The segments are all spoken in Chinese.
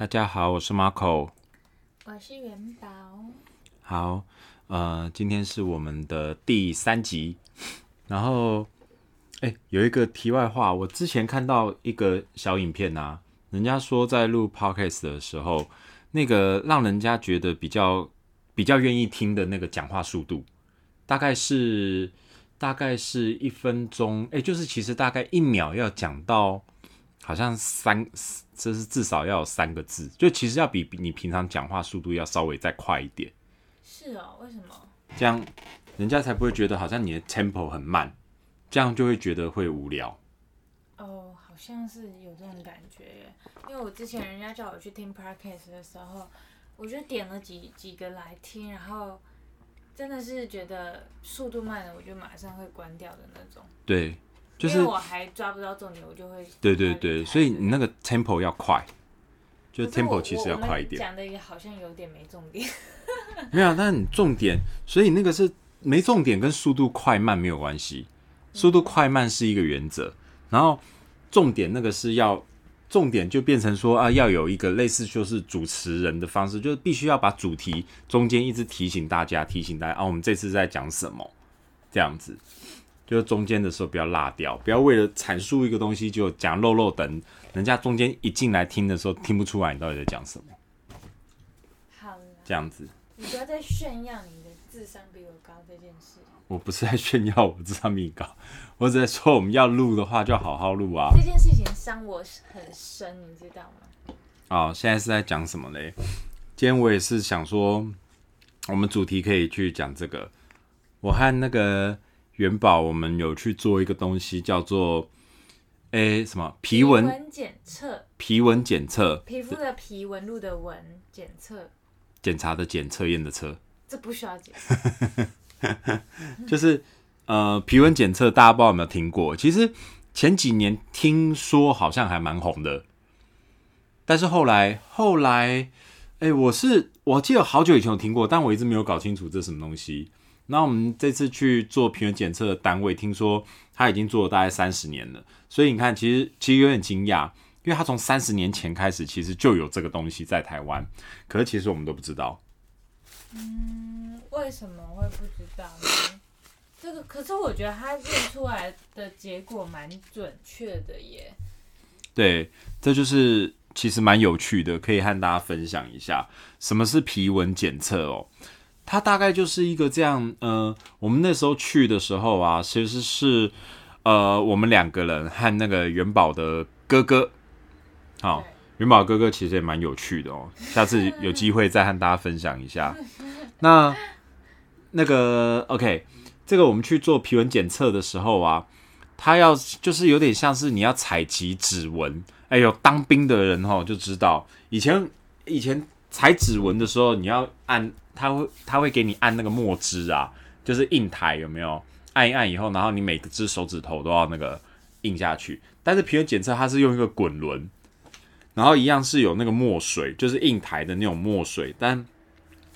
大家好，我是 Marco。我是元宝。好，呃，今天是我们的第三集。然后，哎，有一个题外话，我之前看到一个小影片啊，人家说在录 Podcast 的时候，那个让人家觉得比较比较愿意听的那个讲话速度，大概是大概是一分钟，哎，就是其实大概一秒要讲到。好像三，这是至少要有三个字，就其实要比你平常讲话速度要稍微再快一点。是哦，为什么？这样人家才不会觉得好像你的 tempo 很慢，这样就会觉得会无聊。哦，好像是有这种感觉耶。因为我之前人家叫我去听 podcast 的时候，我就点了几几个来听，然后真的是觉得速度慢了，我就马上会关掉的那种。对。就是我还抓不到重点，我就会对对对，所以你那个 tempo 要快，就 tempo 其实要快一点。讲的也好像有点没重点。没有，但是你重点，所以那个是没重点，跟速度快慢没有关系。速度快慢是一个原则，然后重点那个是要重点就变成说啊，要有一个类似就是主持人的方式，就是必须要把主题中间一直提醒大家，提醒大家啊，我们这次在讲什么这样子。就是中间的时候不要落掉，不要为了阐述一个东西就讲漏漏等，人家中间一进来听的时候听不出来你到底在讲什么。好了，这样子。你不要再炫耀你的智商比我高这件事。我不是在炫耀我智商比你高，我只在说我们要录的话就好好录啊。这件事情伤我很深，你知道吗？哦，现在是在讲什么嘞？今天我也是想说，我们主题可以去讲这个。我和那个。元宝，我们有去做一个东西，叫做诶什么皮纹检测？皮纹检测，皮肤的皮纹路的纹检测，检查的检，测验的测，这不需要检。就是呃皮纹检测，大家不知道有没有听过？其实前几年听说好像还蛮红的，但是后来后来，哎，我是我记得好久以前有听过，但我一直没有搞清楚这什么东西。那我们这次去做皮纹检测的单位，听说他已经做了大概三十年了，所以你看，其实其实有点惊讶，因为他从三十年前开始，其实就有这个东西在台湾，可是其实我们都不知道。嗯，为什么会不知道呢？这个可是我觉得他验出来的结果蛮准确的耶。对，这就是其实蛮有趣的，可以和大家分享一下什么是皮纹检测哦。它大概就是一个这样，呃，我们那时候去的时候啊，其实是，呃，我们两个人和那个元宝的哥哥，好，元宝哥哥其实也蛮有趣的哦，下次有机会再和大家分享一下。那那个 OK，这个我们去做皮纹检测的时候啊，他要就是有点像是你要采集指纹，哎呦，当兵的人哦就知道，以前以前采指纹的时候，你要按。他会他会给你按那个墨汁啊，就是印台有没有？按一按以后，然后你每只手指头都要那个印下去。但是皮肤检测它是用一个滚轮，然后一样是有那个墨水，就是印台的那种墨水。但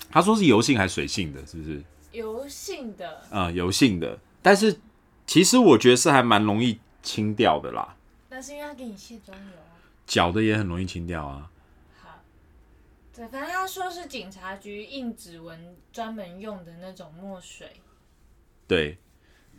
他说是油性还是水性的？是不是？油性的。啊，油性的。但是其实我觉得是还蛮容易清掉的啦。那是因为他给你卸妆油啊。脚的也很容易清掉啊。对，反正他说是警察局印指纹专门用的那种墨水。对，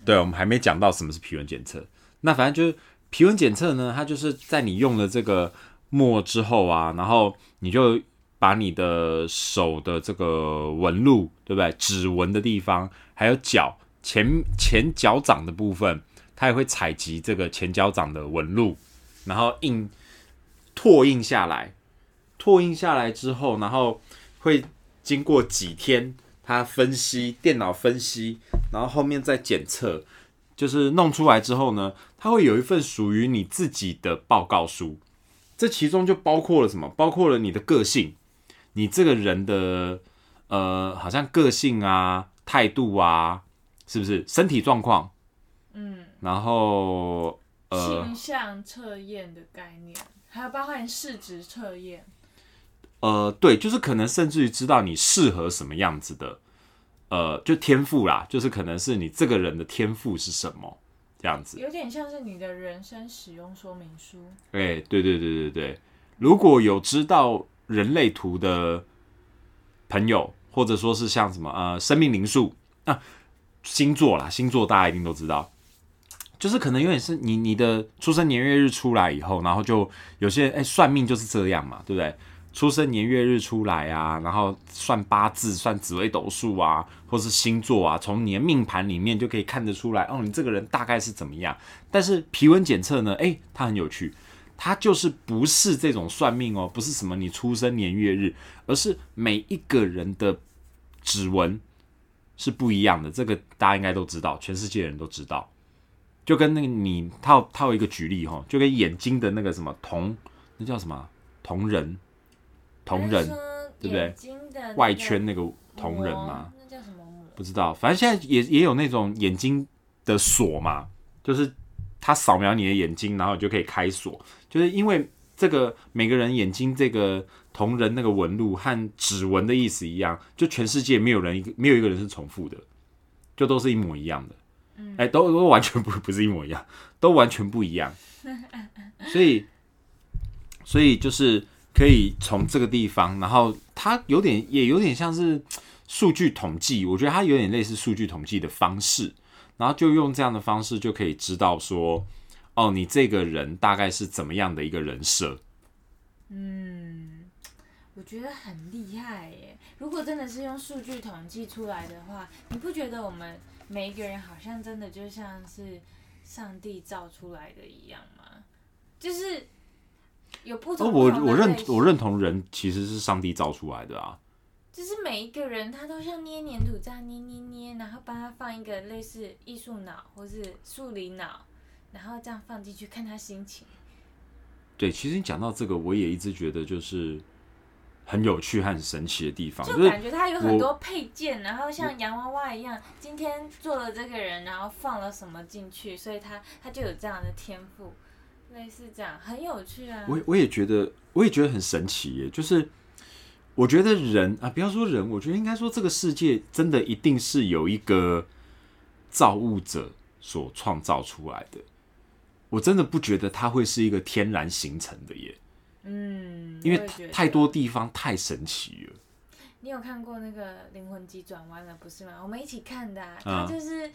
对，我们还没讲到什么是皮纹检测。那反正就是皮纹检测呢，它就是在你用了这个墨之后啊，然后你就把你的手的这个纹路，对不对？指纹的地方，还有脚前前脚掌的部分，它也会采集这个前脚掌的纹路，然后印拓印下来。拓印下来之后，然后会经过几天，它分析电脑分析，然后后面再检测，就是弄出来之后呢，它会有一份属于你自己的报告书。这其中就包括了什么？包括了你的个性，你这个人的呃，好像个性啊、态度啊，是不是？身体状况，嗯，然后呃，形象测验的概念，还有包含市值测验。呃，对，就是可能甚至于知道你适合什么样子的，呃，就天赋啦，就是可能是你这个人的天赋是什么这样子，有点像是你的人生使用说明书。哎，对对对对对，如果有知道人类图的朋友，或者说是像什么呃生命灵数啊星座啦，星座大家一定都知道，就是可能有点是你你的出生年月日出来以后，然后就有些哎、算命就是这样嘛，对不对？出生年月日出来啊，然后算八字、算紫微斗数啊，或是星座啊，从你的命盘里面就可以看得出来，哦，你这个人大概是怎么样。但是皮纹检测呢，诶，它很有趣，它就是不是这种算命哦，不是什么你出生年月日，而是每一个人的指纹是不一样的。这个大家应该都知道，全世界人都知道。就跟那个你套套一个举例哈，就跟眼睛的那个什么瞳，那叫什么瞳仁，瞳人对不对外圈那个瞳人嘛，那叫什么？不知道，反正现在也也有那种眼睛的锁嘛，就是它扫描你的眼睛，然后你就可以开锁。就是因为这个每个人眼睛这个瞳人那个纹路和指纹的意思一样，就全世界没有人一个没有一个人是重复的，就都是一模一样的。哎、都都完全不 不是一模一样，都完全不一样。所以，所以就是可以从这个地方，然后它有点也有点像是数据统计，我觉得它有点类似数据统计的方式，然后就用这样的方式就可以知道说，哦，你这个人大概是怎么样的一个人设。嗯，我觉得很厉害耶。如果真的是用数据统计出来的话，你不觉得我们每一个人好像真的就像是上帝造出来的一样吗？就是有不哦，同我不同的我认我认同人其实是上帝造出来的啊。就是每一个人他都像捏黏土这样捏捏捏，然后帮他放一个类似艺术脑或是数理脑，然后这样放进去看他心情。对，其实你讲到这个，我也一直觉得就是很有趣和很神奇的地方，就就是感觉它有很多配件，然后像洋娃娃一样，今天做了这个人，然后放了什么进去，所以他他就有这样的天赋，类似这样，很有趣啊。我我也觉得，我也觉得很神奇耶。就是我觉得人啊，不要说人，我觉得应该说这个世界真的一定是有一个造物者所创造出来的。我真的不觉得它会是一个天然形成的耶，嗯，因为太多。地方太神奇了。你有看过那个《灵魂急转弯》了，不是吗？我们一起看的、他就是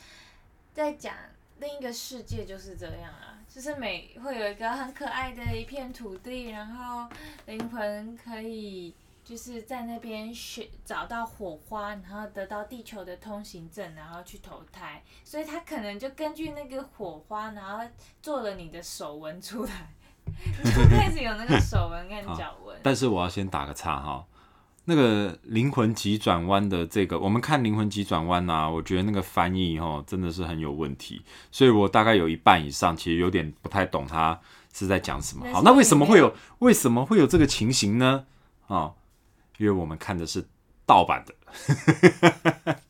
在讲另一个世界就是这样啊，就是每会有一个很可爱的一片土地，然后灵魂可以就是在那边选找到火花，然后得到地球的通行证，然后去投胎，所以他可能就根据那个火花，然后做了你的手纹出来，就开始有那个手纹跟脚纹。但是我要先打个岔哈，那个灵魂急转弯的这个，我们看灵魂急转弯呐，我觉得那个翻译哈真的是很有问题，所以我大概有一半以上其实有点不太懂他是在讲什么。好，那为什么会有为什么会有这个情形呢？啊，因为我们看的是盗版的。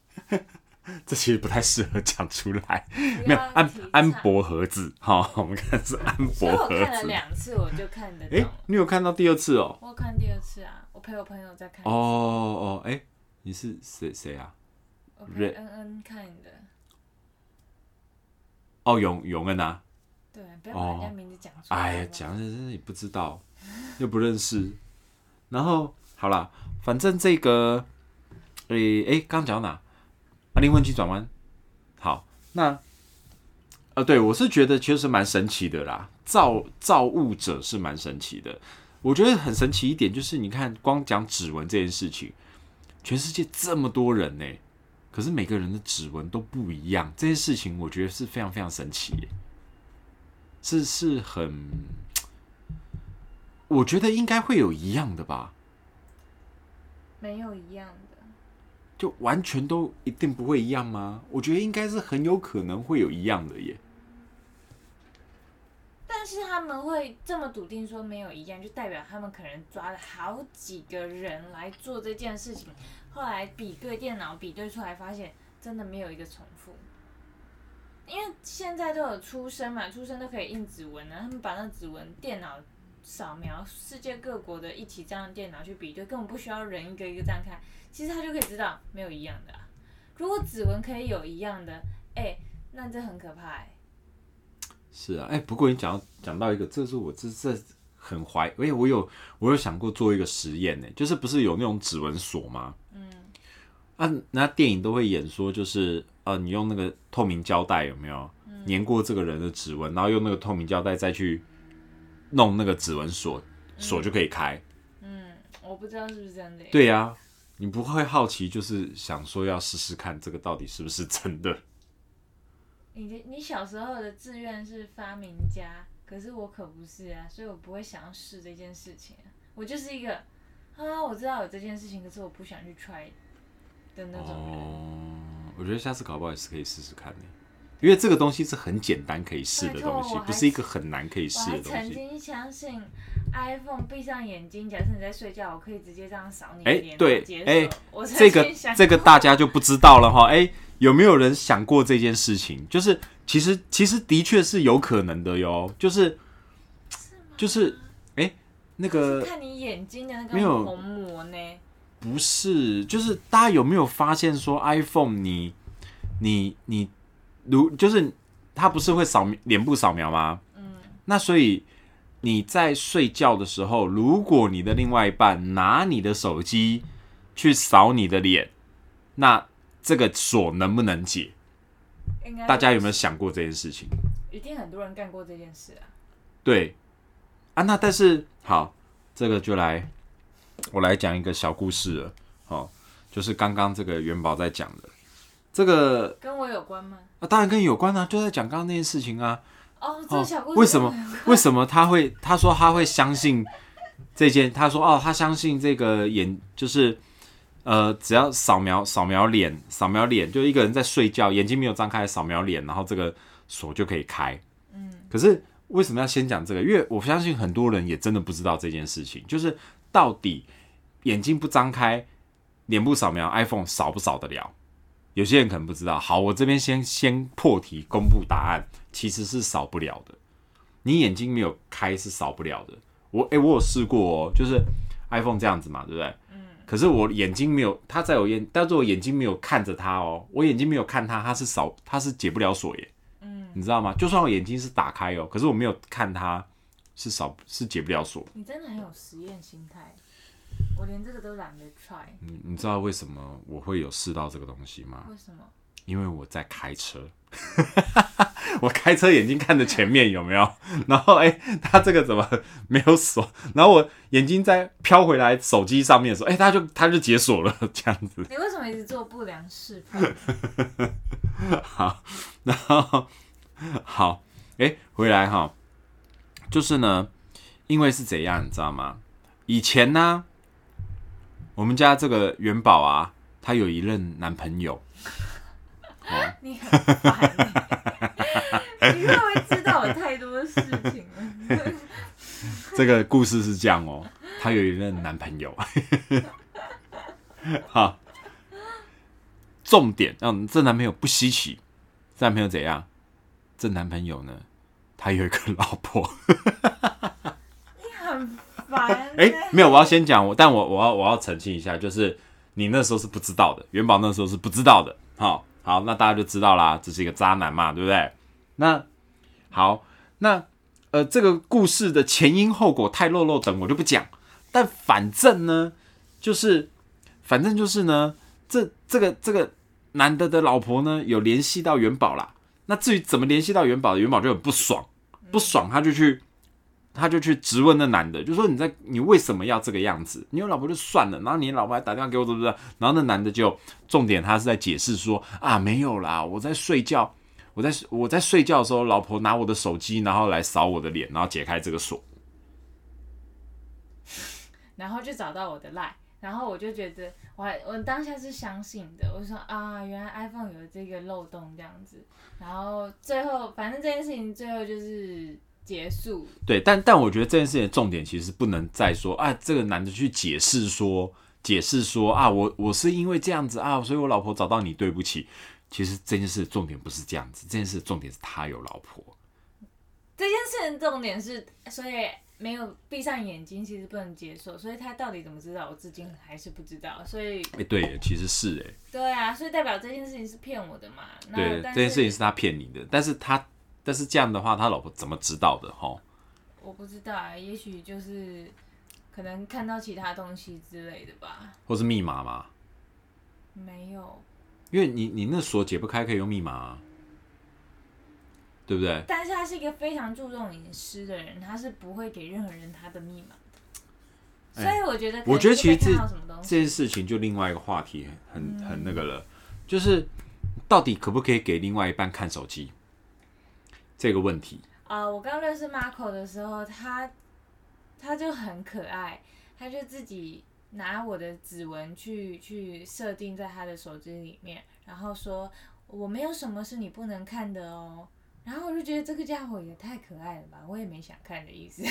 这其实不太适合讲出来，不没有安安博盒子，好，我们看的是安博盒子我看了。两次，我就看得诶，懂。你有看到第二次哦？我有看第二次啊，我陪我朋友在看。哦，哦，哎、你是谁谁啊？我陪瑞恩恩看的。哦，永永恩啊！对，不要把人家名字讲出来。哎呀，讲的真的也不知道，又不认识。然后好啦，反正这个，诶、诶，刚讲哪？啊，灵魂急转弯。好，那，呃，对我是觉得确实蛮神奇的啦，造造物者是蛮神奇的。我觉得很神奇一点就是，你看光讲指纹这件事情，全世界这么多人呢、可是每个人的指纹都不一样，这件事情我觉得是非常非常神奇耶、是是很，我觉得应该会有一样的吧，没有一样的。就完全都一定不会一样吗？我觉得应该是很有可能会有一样的耶。但是他们会这么笃定说没有一样，就代表他们可能抓了好几个人来做这件事情，后来比对电脑比对出来，发现真的没有一个重复。因为现在都有出生嘛，出生都可以印指纹啊，他们把那指纹电脑扫描，世界各国的一起这样电脑去比对，根本不需要人一个一个这样看，其实他就可以知道没有一样的、如果指纹可以有一样的，哎、那这很可怕哎、是啊，哎、不过你讲到讲到一个，这是我这这很怀，哎、我有我有想过做一个实验呢，就是不是有那种指纹锁吗？嗯，啊，那电影都会演说，就是呃，你用那个透明胶带有没有粘过这个人的指纹，然后用那个透明胶带再去弄那个指纹锁，锁就可以开。嗯，我不知道是不是真的。对呀、你不会好奇，就是想说要试试看这个到底是不是真的？你的你小时候的志愿是发明家，可是我可不是啊，所以我不会想要试这件事情啊。我就是一个啊，我知道有这件事情，可是我不想去 try 的那种人。哦，我觉得下次搞不好也是可以试试看的，因为这个东西是很简单可以试的东西不是一个很难可以试的东西。曾经相信 iPhone 闭上眼睛，假设你在睡觉，我可以直接这样扫你的哎脸，对哎这个这个大家就不知道了哈。哎，有没有人想过这件事情？就是其实其实的确是有可能的哟，就是就是哎那个看你眼睛的那个没有虹膜呢。不是，就是大家有没有发现说 iPhone 你你你如就是它不是会扫描脸部扫描吗？嗯，那所以你在睡觉的时候，如果你的另外一半拿你的手机去扫你的脸，那这个锁能不能解？应该大家有没有想过这件事情？一定很多人干过这件事啊？对啊，那但是好，这个就来我来讲一个小故事了。好、就是刚刚这个元宝在讲的这个跟我有关吗？啊，当然跟你有关啊，就在讲刚刚那件事情啊。哦，为什么？为什么他会？他说他会相信这件。他说哦，他相信这个眼就是呃，只要扫描扫描脸，扫描脸，就一个人在睡觉，眼睛没有张开，扫描脸，然后这个锁就可以开。嗯，可是为什么要先讲这个？因为我相信很多人也真的不知道这件事情，就是到底眼睛不张开，脸部扫描 iPhone 扫不扫得了？有些人可能不知道。好，我这边先先破题公布答案，其实是少不了的。你眼睛没有开是少不了的。我诶、我有试过哦，就是 iPhone 这样子嘛，对不对？嗯。可是我眼睛没有，它在我眼，但是我眼睛没有看着它哦，我眼睛没有看它，它是扫，它是解不了锁耶。嗯，你知道吗？就算我眼睛是打开哦，可是我没有看它，是扫是解不了锁。你真的很有实验心态，我连这个都懒得 try，你你知道为什么我会有试到这个东西吗？为什么？因为我在开车，我开车眼睛看着前面有没有，然后哎、他这个怎么没有锁？然后我眼睛再飘回来手机上面的时候，哎、他就他就解锁了，这样子。你为什么一直做不良示范？好，然后好，哎、回来哈，就是呢，因为是怎样，你知道吗？以前呢，我们家这个元宝啊，她有一任男朋友，你很烦欸，你会不会知道我太多事情了？这个故事是这样哦，她有一任男朋友，好，重点，嗯，这男朋友不稀奇，这男朋友怎样？这男朋友呢，他有一个老婆。你很烦、欸。哎、没有，我要先讲我，但我我要我要澄清一下，就是你那时候是不知道的，元宝那时候是不知道的。好，好，那大家就知道啦，这是一个渣男嘛，对不对？那好，那呃，这个故事的前因后果太漏漏等我就不讲，但反正呢，就是反正就是呢，这这个这个男的的老婆呢有联系到元宝啦。那至于怎么联系到元宝的，元宝就很不爽，不爽他就去他就去质问那男的，就说你在你为什么要这个样子？你有老婆就算了，然后你老婆还打电话给我，怎么怎么？然后那男的就重点他是在解释说啊没有啦，我在睡觉，我在我在睡觉的时候，老婆拿我的手机，然后来扫我的脸，然后解开这个锁。然后就找到我的赖，然后我就觉得，我还我当下是相信的，我说啊，原来 iPhone 有这个漏洞这样子，然后最后反正这件事情最后就是结束，对，但但我觉得这件事情的重点其实不能再说啊，这个男的去解释说解释说啊，我我是因为这样子啊，所以我老婆找到你，对不起。其实这件事的重点不是这样子，这件事的重点是他有老婆。这件事情重点是，所以没有闭上眼睛其实不能接受，所以他到底怎么知道，我至今还是不知道，所以哎、对耶，其实是哎，对啊，所以代表这件事情是骗我的嘛，那对，这件事情是他骗你的，但是他但是这样的话，他老婆怎么知道的哈？我不知道啊，也许就是可能看到其他东西之类的吧。或是密码吗？没有，因为你你那锁解不开，可以用密码、啊，对不对？但是他是一个非常注重隐私的人，他是不会给任何人他的密码的。所哎以我觉得我觉得其实这件事情就另外一个话题，很嗯很那个了，就是到底可不可以给另外一半看手机这个问题？啊、我刚认识 Marco 的时候，他他就很可爱，他就自己拿我的指纹去去设定在他的手机里面，然后说我没有什么是你不能看的哦。然后我就觉得这个家伙也太可爱了吧，我也没想看的意思。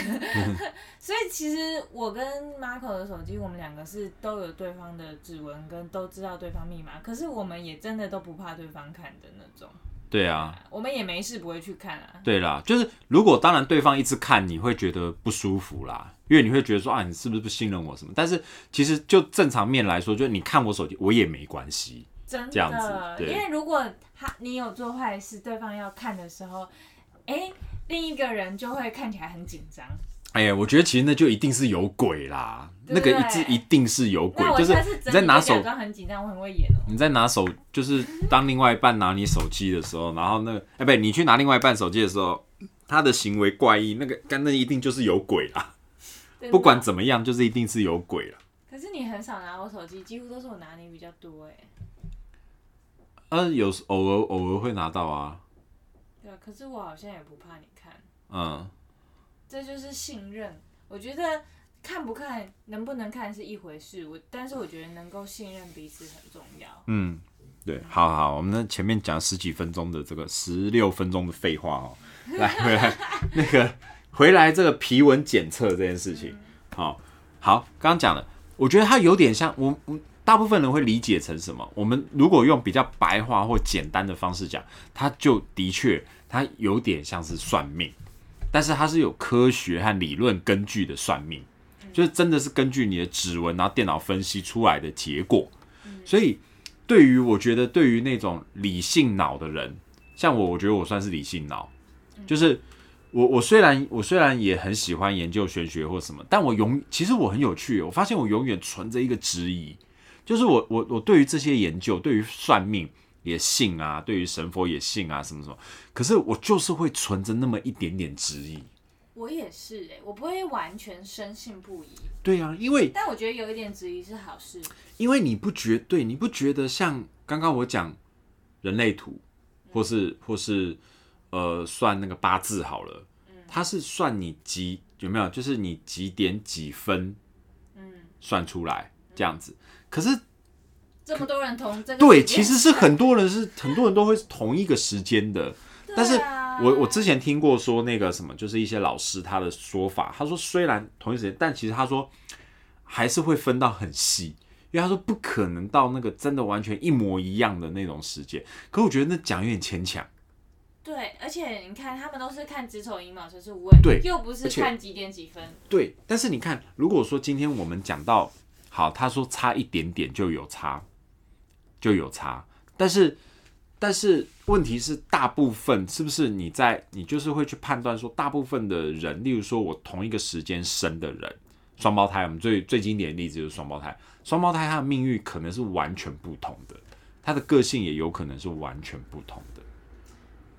所以其实我跟 Marco 的手机，我们两个是都有对方的指纹，跟都知道对方密码，可是我们也真的都不怕对方看的那种。对啊，我们也没事不会去看啊。对啦，就是如果当然对方一直看，你会觉得不舒服啦，因为你会觉得说啊，你是不是不信任我什么？但是其实就正常面来说，就是你看我手机，我也没关系。真这样子的，因为如果他你有做坏事，对方要看的时候，哎、另一个人就会看起来很紧张。哎呀，我觉得其实那就一定是有鬼啦，那个一直一定是有鬼就是你在拿手很紧张，我很会演哦、你在拿手，就是当另外一半拿你手机的时候，然后那个，哎、不，你去拿另外一半手机的时候，他的行为怪异，那个干那一定就是有鬼啦，不管怎么样，就是一定是有鬼啦。可是你很少拿我手机，几乎都是我拿你比较多哎。嗯、有偶尔偶尔会拿到啊，对啊，可是我好像也不怕你看，嗯，这就是信任。我觉得看不看、能不能看是一回事，我但是我觉得能够信任彼此很重要。嗯，对，好好，我们那前面讲十几分钟的这个十六分钟的废话哦，来回来那个回来这个皮纹检测这件事情，好好，刚刚讲了，我觉得它有点像我我大部分人会理解成什么？我们如果用比较白话或简单的方式讲，它就的确它有点像是算命，但是它是有科学和理论根据的算命，就是真的是根据你的指纹，然后电脑分析出来的结果。所以，对于我觉得对于那种理性脑的人，像我，我觉得我算是理性脑，就是我我虽然我虽然也很喜欢研究玄学或什么，但我永其实我很有趣，我发现我永远存着一个质疑，就是我我我对于这些研究，对于算命也信啊，对于神佛也信啊，什么什么，可是我就是会存着那么一点点质疑。我也是哎、我不会完全深信不疑，对啊，因为但我觉得有一点质疑是好事。因为你不觉对，你不觉得像刚刚我讲人类图，或是或是呃算那个八字好了，它是算你几有没有，就是你几点几分嗯，算出来这样子。可是这么多人同这个对，其实是很多人是很多人都会是同一个时间的，但是我我之前听过说那个什么，就是一些老师他的说法，他说虽然同一时间，但其实他说还是会分到很细，因为他说不可能到那个真的完全一模一样的那种时间。可我觉得那讲有点牵强，对，而且你看，他们都是看子丑寅卯辰巳午未，对又不是看几点几分。对。但是你看，如果说今天我们讲到好，他说差一点点就有差，就有差，但是。但是问题是，大部分是不是你在你就是会去判断说，大部分的人，例如说我同一个时间生的人，双胞胎，我们最最经典的例子就是双胞胎，双胞胎他的命运可能是完全不同的，他的个性也有可能是完全不同的。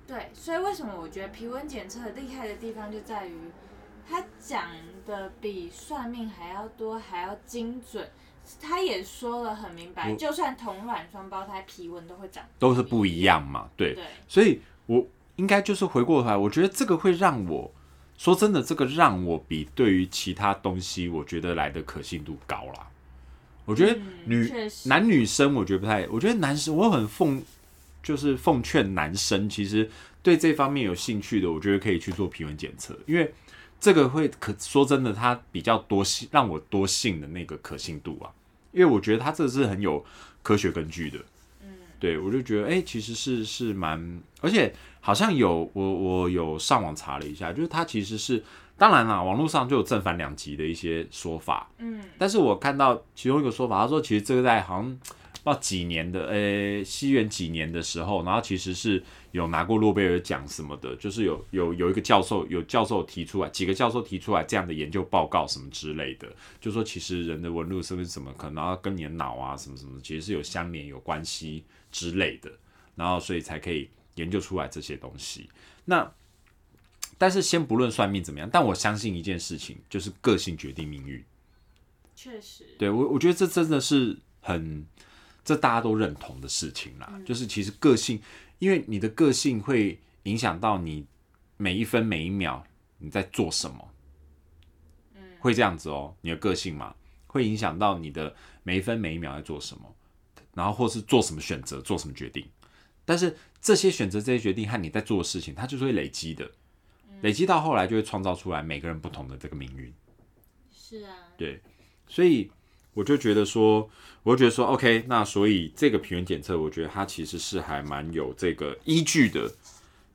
对，所以为什么我觉得皮温检测厉害的地方就在于，他讲的比算命还要多，还要精准。他也说了很明白，就算同卵双胞胎皮纹都会长都是不一样嘛，对，对，所以我应该就是回过头来，我觉得这个会让我说真的，这个让我比对于其他东西，我觉得来的可信度高啦。我觉得嗯女、男女生，我觉得不太，我觉得男生我很奉就是奉劝男生，其实对这方面有兴趣的，我觉得可以去做皮纹检测，因为这个会可说真的，它比较多信让我多信的那个可信度啊，因为我觉得它这是很有科学根据的。对，我就觉得，哎、其实是是蛮，而且好像有我我有上网查了一下，就是它其实是，当然啦，网络上就有正反两极的一些说法，嗯，但是我看到其中一个说法，他说其实这个在好像道几年的，呃，西元几年的时候，然后其实是有拿过诺贝尔奖什么的，就是有有有一个教授，有教授提出来，几个教授提出来这样的研究报告什么之类的，就说其实人的纹路是不是怎么可能，然后跟你的脑啊什么什么，其实是有相连有关系之类的，然后所以才可以研究出来这些东西。那但是先不论算命怎么样，但我相信一件事情，就是个性决定命运。确实，对我，我觉得这真的是很，这大家都认同的事情啦。就是其实个性，因为你的个性会影响到你每一分每一秒你在做什么，嗯，会这样子哦。你的个性嘛，会影响到你的每一分每一秒在做什么，然后或是做什么选择，做什么决定。但是这些选择、这些决定和你在做的事情，它就是会累积的，累积到后来就会创造出来每个人不同的这个命运。是啊，对。所以我就觉得说，我就觉得说，OK，那所以这个皮原检测，我觉得它其实是还蛮有这个依据的，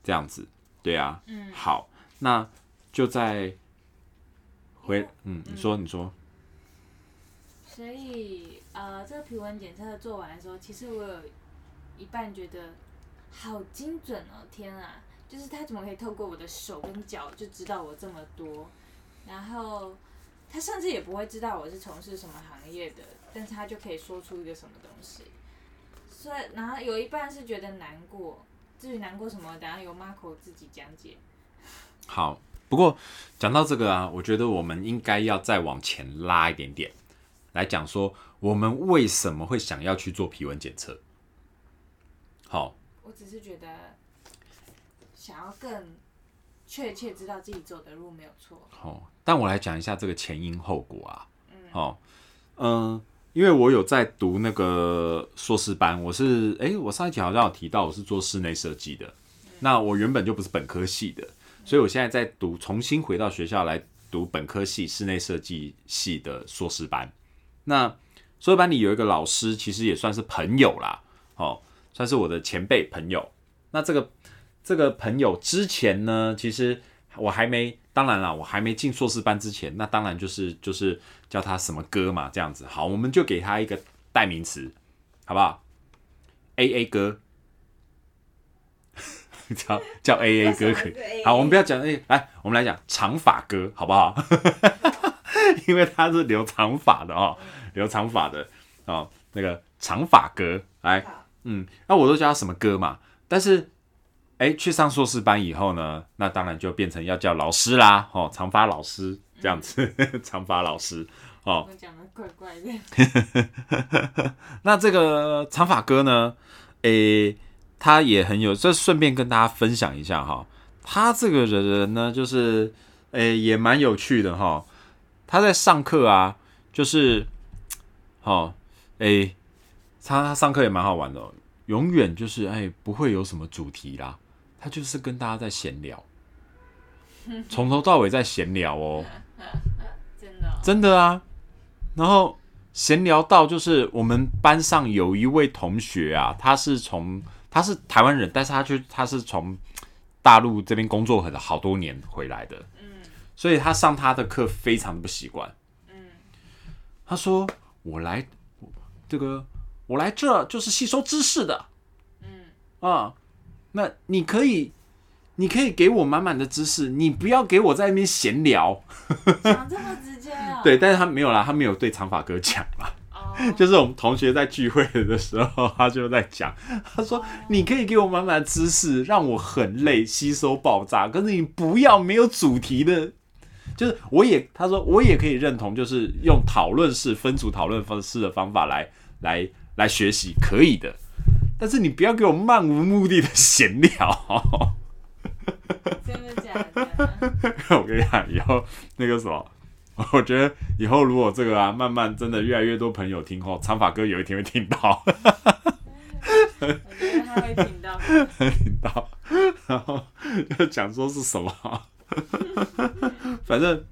这样子，对啊，嗯，好，那就在回，嗯，你说，你说，所以呃，这个皮纹检测做完的时候，其实我有一半觉得好精准哦，天啊，就是他怎么可以透过我的手跟脚就知道我这么多，然后。他甚至也不会知道我是从事什么行业的，但是他就可以说出一个什么东西。所以，然后有一半是觉得难过，至于难过什么，等下由 Marco 自己讲解。好，不过讲到这个啊，我觉得我们应该要再往前拉一点点，来讲说我们为什么会想要去做皮纹检测。好，我只是觉得想要更。确切知道自己走的路没有错。好，但我来讲一下这个前因后果啊。嗯。好，嗯，因为我有在读那个硕士班，我是哎，我上一集好像有提到我是做室内设计的。那我原本就不是本科系的，所以我现在在读，重新回到学校来读本科系室内设计系的硕士班。那硕士班里有一个老师，其实也算是朋友啦，哦，算是我的前辈朋友。那这个。这个朋友之前呢，其实我还没，当然了，我还没进硕士班之前，那当然就是就是叫他什么哥嘛，这样子。好，我们就给他一个代名词，好不好？A A 哥，叫叫 A A 哥可以。好，我们不要讲 A，来，我们来讲长发哥，好不好？因为他是留长发的哦，留长发的哦，那个长发哥，来，嗯，那我都叫他什么哥嘛，但是。哎，去上硕士班以后呢，那当然就变成要叫老师啦，哦，长发老师这样子，长发老师，哦，讲的怪怪的。那这个长发哥呢，哎，他也很有，这顺便跟大家分享一下哈，他这个人呢，就是哎，也蛮有趣的哈。他在上课啊，就是，好，哎，他他上课也蛮好玩的，永远就是哎，不会有什么主题啦。他就是跟大家在闲聊，从头到尾在闲聊哦，真的真的啊。然后闲聊到就是我们班上有一位同学啊，他是从他是台湾人，但是他去他是从大陆这边工作很好多年回来的，嗯，所以他上他的课非常的不习惯，嗯，他说我来这个我来这就是吸收知识的，嗯啊。那你可以，你可以给我满满的知识，你不要给我在那边闲聊。讲这么直接啊？对，但是他没有啦，他没有对长发哥讲嘛。哦。就是我们同学在聚会的时候，他就在讲，他说：“你可以给我满满的知识，让我很累，吸收爆炸。可是你不要没有主题的，就是我也他说我也可以认同，就是用讨论式分组讨论方式的方法来来来学习，可以的。”但是你不要给我漫无目的的闲聊，真的假的？我跟你讲，以后那个什么，我觉得以后如果这个啊，慢慢真的越来越多朋友听后，长发哥有一天会听到，我觉得他会听到，听到，然后就讲说是什么，反正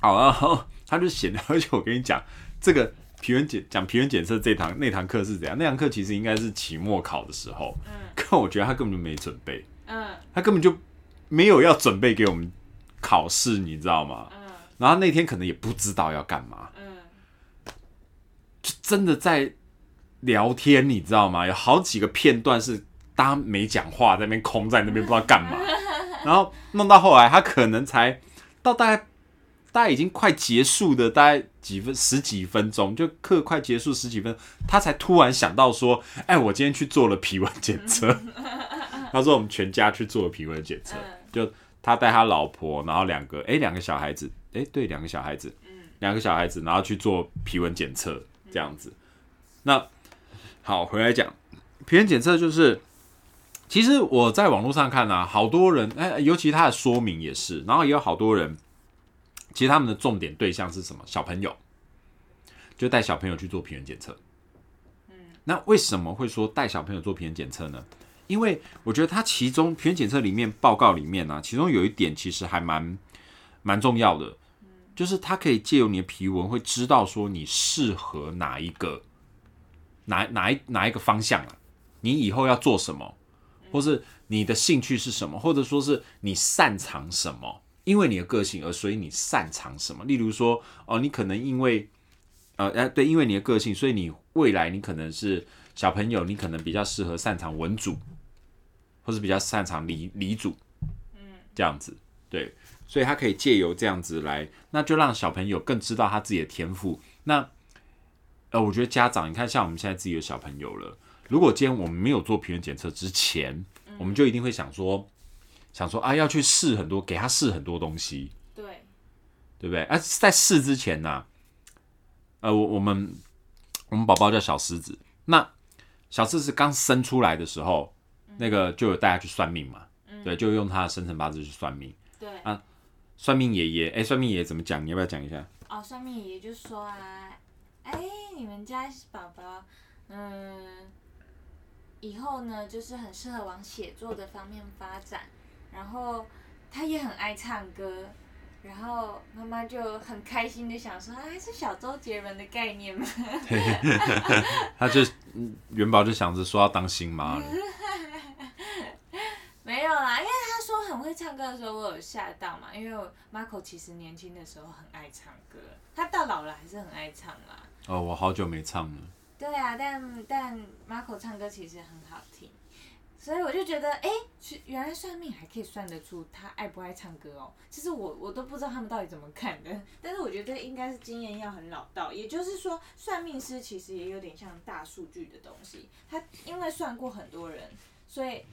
好，然后他就闲聊，而且我跟你讲这个。皮纹检讲皮纹检测这堂那堂课是怎样？那堂课其实应该是期末考的时候，嗯，可我觉得他根本就没准备，嗯，他根本就没有要准备给我们考试，你知道吗？嗯，然后那天可能也不知道要干嘛，嗯，就真的在聊天，你知道吗？有好几个片段是大家没讲话，在那边空在那边不知道干嘛，然后弄到后来，他可能才到大概大概已经快结束的大概几分十几分钟，就课快结束十几分，他才突然想到说：“哎，我今天去做了皮纹检测。”他说：“我们全家去做了皮纹检测，就他带他老婆，然后两个哎两个小孩子，哎对两个小孩子，两个小孩子，然后去做皮纹检测这样子。那好，回来讲皮纹检测就是。”其实我在网络上看啊，好多人哎，尤其他的说明也是，然后也有好多人，其实他们的重点对象是什么？小朋友，就带小朋友去做皮炎检测。嗯，那为什么会说带小朋友做皮炎检测呢？因为我觉得它其中皮炎检测里面报告里面呢，其中有一点其实还蛮蛮重要的，就是它可以借由你的皮纹，会知道说你适合哪一个哪哪一哪一个方向啊，你以后要做什么。或是你的兴趣是什么，或者说是你擅长什么？因为你的个性而所以你擅长什么？例如说，哦，你可能因为，呃，哎，对，因为你的个性，所以你未来你可能是小朋友，你可能比较适合擅长文组，或是比较擅长理理组，嗯，这样子，对，所以他可以借由这样子来，那就让小朋友更知道他自己的天赋。那，呃，我觉得家长，你看，像我们现在自己的小朋友了。如果今天我们没有做皮炎检测之前，我们就一定会想说，想说啊，要去试很多，给他试很多东西，对，对不对？啊，在试之前呢，呃，我我们我们宝宝叫小狮子，那小狮子刚生出来的时候，那个就有带他去算命嘛，对，就用他的生辰八字去算命，对啊，算命爷爷，哎，算命爷爷怎么讲？你要不要讲一下？哦，算命爷爷就说啊，哎，你们家宝宝，嗯。以后呢，就是很适合往写作的方面发展，然后他也很爱唱歌，然后妈妈就很开心的想说，啊，是小周杰伦的概念吗？他就元宝就想着说要当新妈了。没有啦，因为他说很会唱歌的时候，我有吓到嘛，因为 Marco 其实年轻的时候很爱唱歌，他到老了还是很爱唱啦。哦，我好久没唱了。对啊，但但 Marco 唱歌其实很好听，所以我就觉得，哎，原来算命还可以算得出他爱不爱唱歌哦。其实我我都不知道他们到底怎么看的，但是我觉得应该是经验要很老道。也就是说，算命师其实也有点像大数据的东西，他因为算过很多人，所以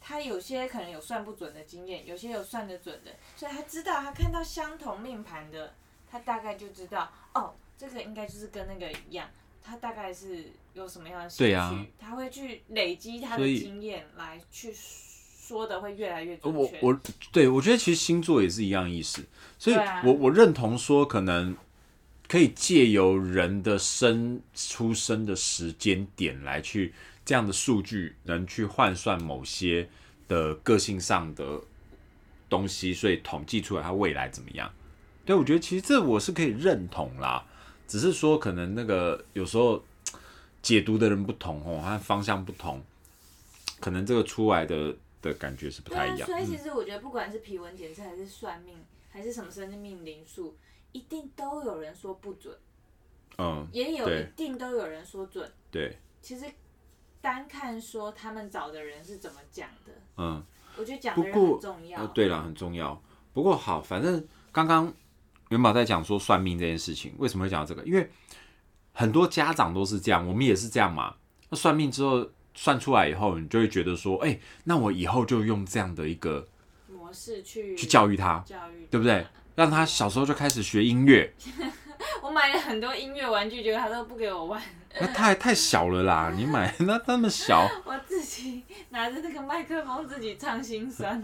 他有些可能有算不准的经验，有些有算得准的，所以他知道他看到相同命盘的，他大概就知道，哦，这个应该就是跟那个一样。他大概是有什么样的兴趣？他会去累积他的经验来去说的，会越来越准确。我我对我觉得其实星座也是一样意思，所以我我认同说，可能可以借由人的生出生的时间点来去这样的数据，能去换算某些的个性上的东西，所以统计出来他未来怎么样。对我觉得其实这我是可以认同啦。只是说，可能那个有时候解读的人不同哦，它方向不同，可能这个出来的的感觉是不太一样。所以其实我觉得，不管是皮纹检测，还是算命，还是什么生命灵数，一定都有人说不准。嗯，也有一定都有人说准。对。其实单看说他们找的人是怎么讲的，嗯，我觉得讲的人很重要。对了，很重要。不过好，反正刚刚。元宝在讲说算命这件事情，为什么会讲到这个？因为很多家长都是这样，我们也是这样嘛。那算命之后算出来以后，你就会觉得说，哎，那我以后就用这样的一个模式去去教育他，教育对不对？让他小时候就开始学音乐。我买了很多音乐玩具，结果他都不给我玩。那太太小了啦！你买那那么小，我自己拿着那个麦克风自己唱心酸。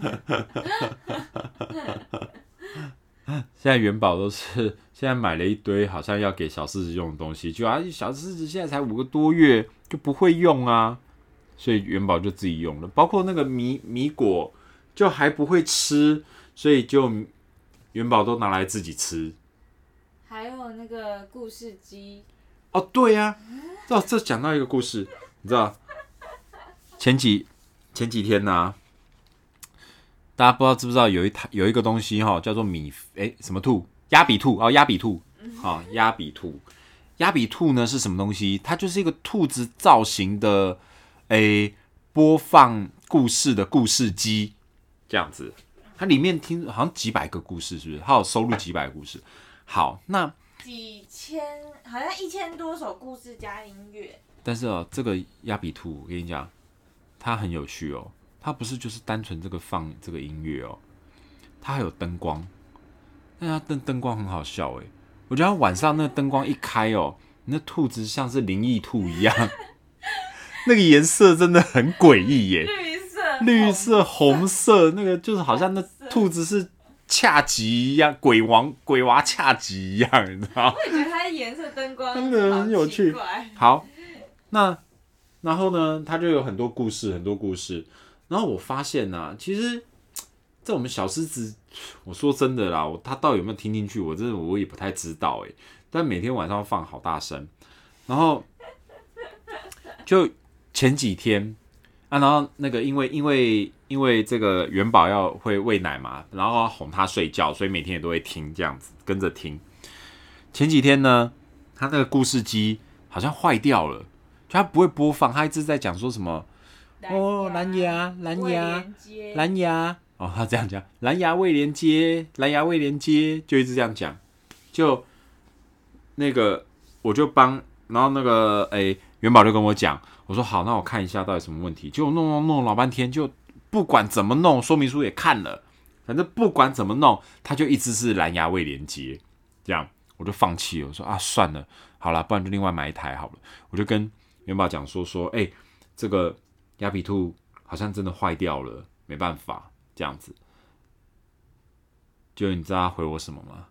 现在元宝都是 现在买了一堆，好像要给小狮子用的东西，就啊小狮子现在才五个多月就不会用啊，所以元宝就自己用了，包括那个米米果就还不会吃，所以就元宝都拿来自己吃。还有那个故事机哦，对呀，哦这讲到一个故事，你知道前几前几天呢？大家不知道知不知道有一台有一个东西哈，叫做米哎什么兔？鸭比兔哦，鸭比兔，好鸭比兔，鸭比兔呢是什么东西？它就是一个兔子造型的，诶，播放故事的故事机，这样子。它里面听好像几百个故事，是不是？它有收录几百个故事。好，那几千，好像一千多首故事加音乐。但是哦，这个鸭比兔，我跟你讲，它很有趣哦。它不是就是单纯这个放这个音乐哦，它还有灯光。那它灯灯光很好笑诶，我觉得晚上那个灯光一开哦，那兔子像是灵异兔一样，那个颜色真的很诡异耶。绿色、红色，那个就是好像那兔子是恰吉一样，鬼王、鬼娃恰吉一样，你知道？我觉得它的颜色、灯光真的很有趣。好，那然后呢，它就有很多故事，很多故事。然后我发现呢，其实，在我们小狮子，我说真的啦，他到底有没有听进去？我真的我也不太知道哎。但每天晚上放好大声，然后就前几天。啊，然后那个，因为因为因为这个元宝要会喂奶嘛，然后要哄他睡觉，所以每天也都会听这样子，跟着听。前几天呢，他那个故事机好像坏掉了，就他不会播放，他一直在讲说什么哦，蓝牙蓝牙蓝牙哦，他这样讲，蓝牙未连接，蓝牙未连接，就一直这样讲。就那个我就帮，然后那个哎，元宝就跟我讲。我说好，那我看一下到底什么问题。结果弄弄弄老半天，就不管怎么弄，说明书也看了，反正不管怎么弄，它就一直是蓝牙未连接。这样我就放弃了。我说啊，算了，好了，不然就另外买一台好了。我就跟元宝讲说说，哎，这个亚比兔好像真的坏掉了，没办法，这样子。就你知道他回我什么吗？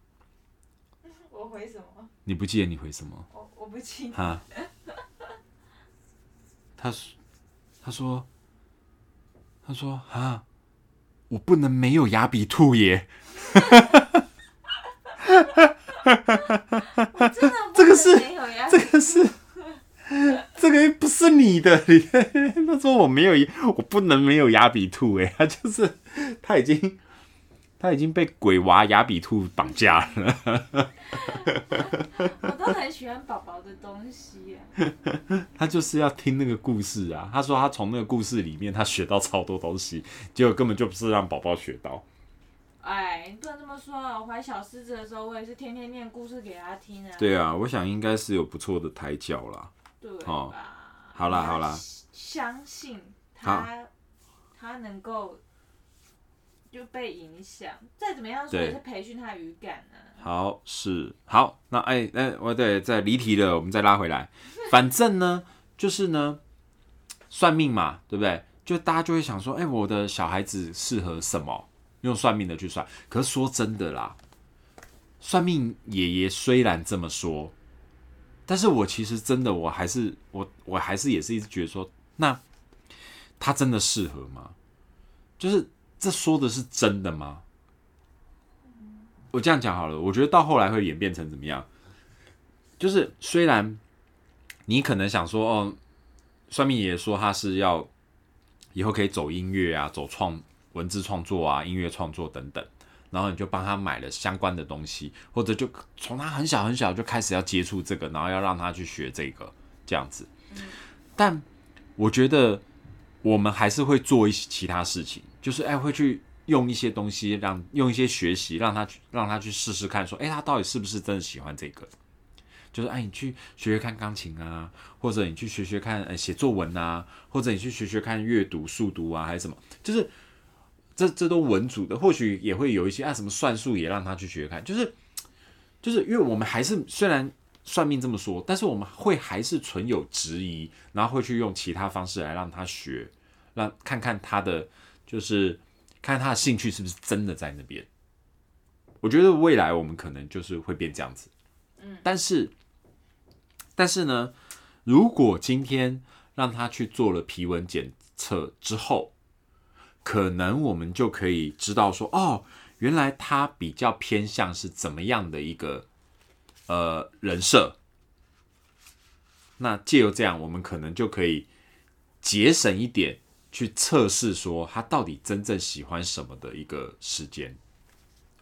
我回什么？你不记得你回什么？我我不记得。他说：“他说，他说啊，我不能没有雅比兔耶！这个是这个是这个不是你的。他说我没有，我不能没有雅比兔哎，他就是他已经。”他已经被鬼娃雅比兔绑架了。我都很喜欢宝宝的东西。他就是要听那个故事啊！他说他从那个故事里面他学到超多东西，结果根本就不是让宝宝学到。哎，你不能这么说啊！我怀小狮子的时候，我也是天天念故事给他听啊。对啊，我想应该是有不错的胎教啦。对哦，好啦好啦，相信他，他能够。就被影响，再怎么样说也是培训他的语感呢。好，是好，那哎哎，我得再离题了，我们再拉回来。反正呢，就是呢，算命嘛，对不对？就大家就会想说，哎，我的小孩子适合什么？用算命的去算。可是说真的啦，算命爷爷虽然这么说，但是我其实真的，我还是我我还是也是一直觉得说，那他真的适合吗？就是。这说的是真的吗？我这样讲好了，我觉得到后来会演变成怎么样？就是虽然你可能想说，哦，算命爷爷说他是要以后可以走音乐啊，走创文字创作啊，音乐创作等等，然后你就帮他买了相关的东西，或者就从他很小很小就开始要接触这个，然后要让他去学这个这样子。但我觉得我们还是会做一些其他事情。就是哎，会去用一些东西，让用一些学习，让他去让他去试试看，说哎，他到底是不是真的喜欢这个？就是哎，你去学学看钢琴啊，或者你去学学看呃写作文啊，或者你去学学看阅读速读啊，还是什么？就是这这都文组的，或许也会有一些啊，什么算术也让他去学看。就是就是因为我们还是虽然算命这么说，但是我们会还是存有质疑，然后会去用其他方式来让他学，让看看他的。就是看他的兴趣是不是真的在那边。我觉得未来我们可能就是会变这样子，嗯，但是，但是呢，如果今天让他去做了皮纹检测之后，可能我们就可以知道说，哦，原来他比较偏向是怎么样的一个呃人设。那借由这样，我们可能就可以节省一点。去测试说他到底真正喜欢什么的一个时间，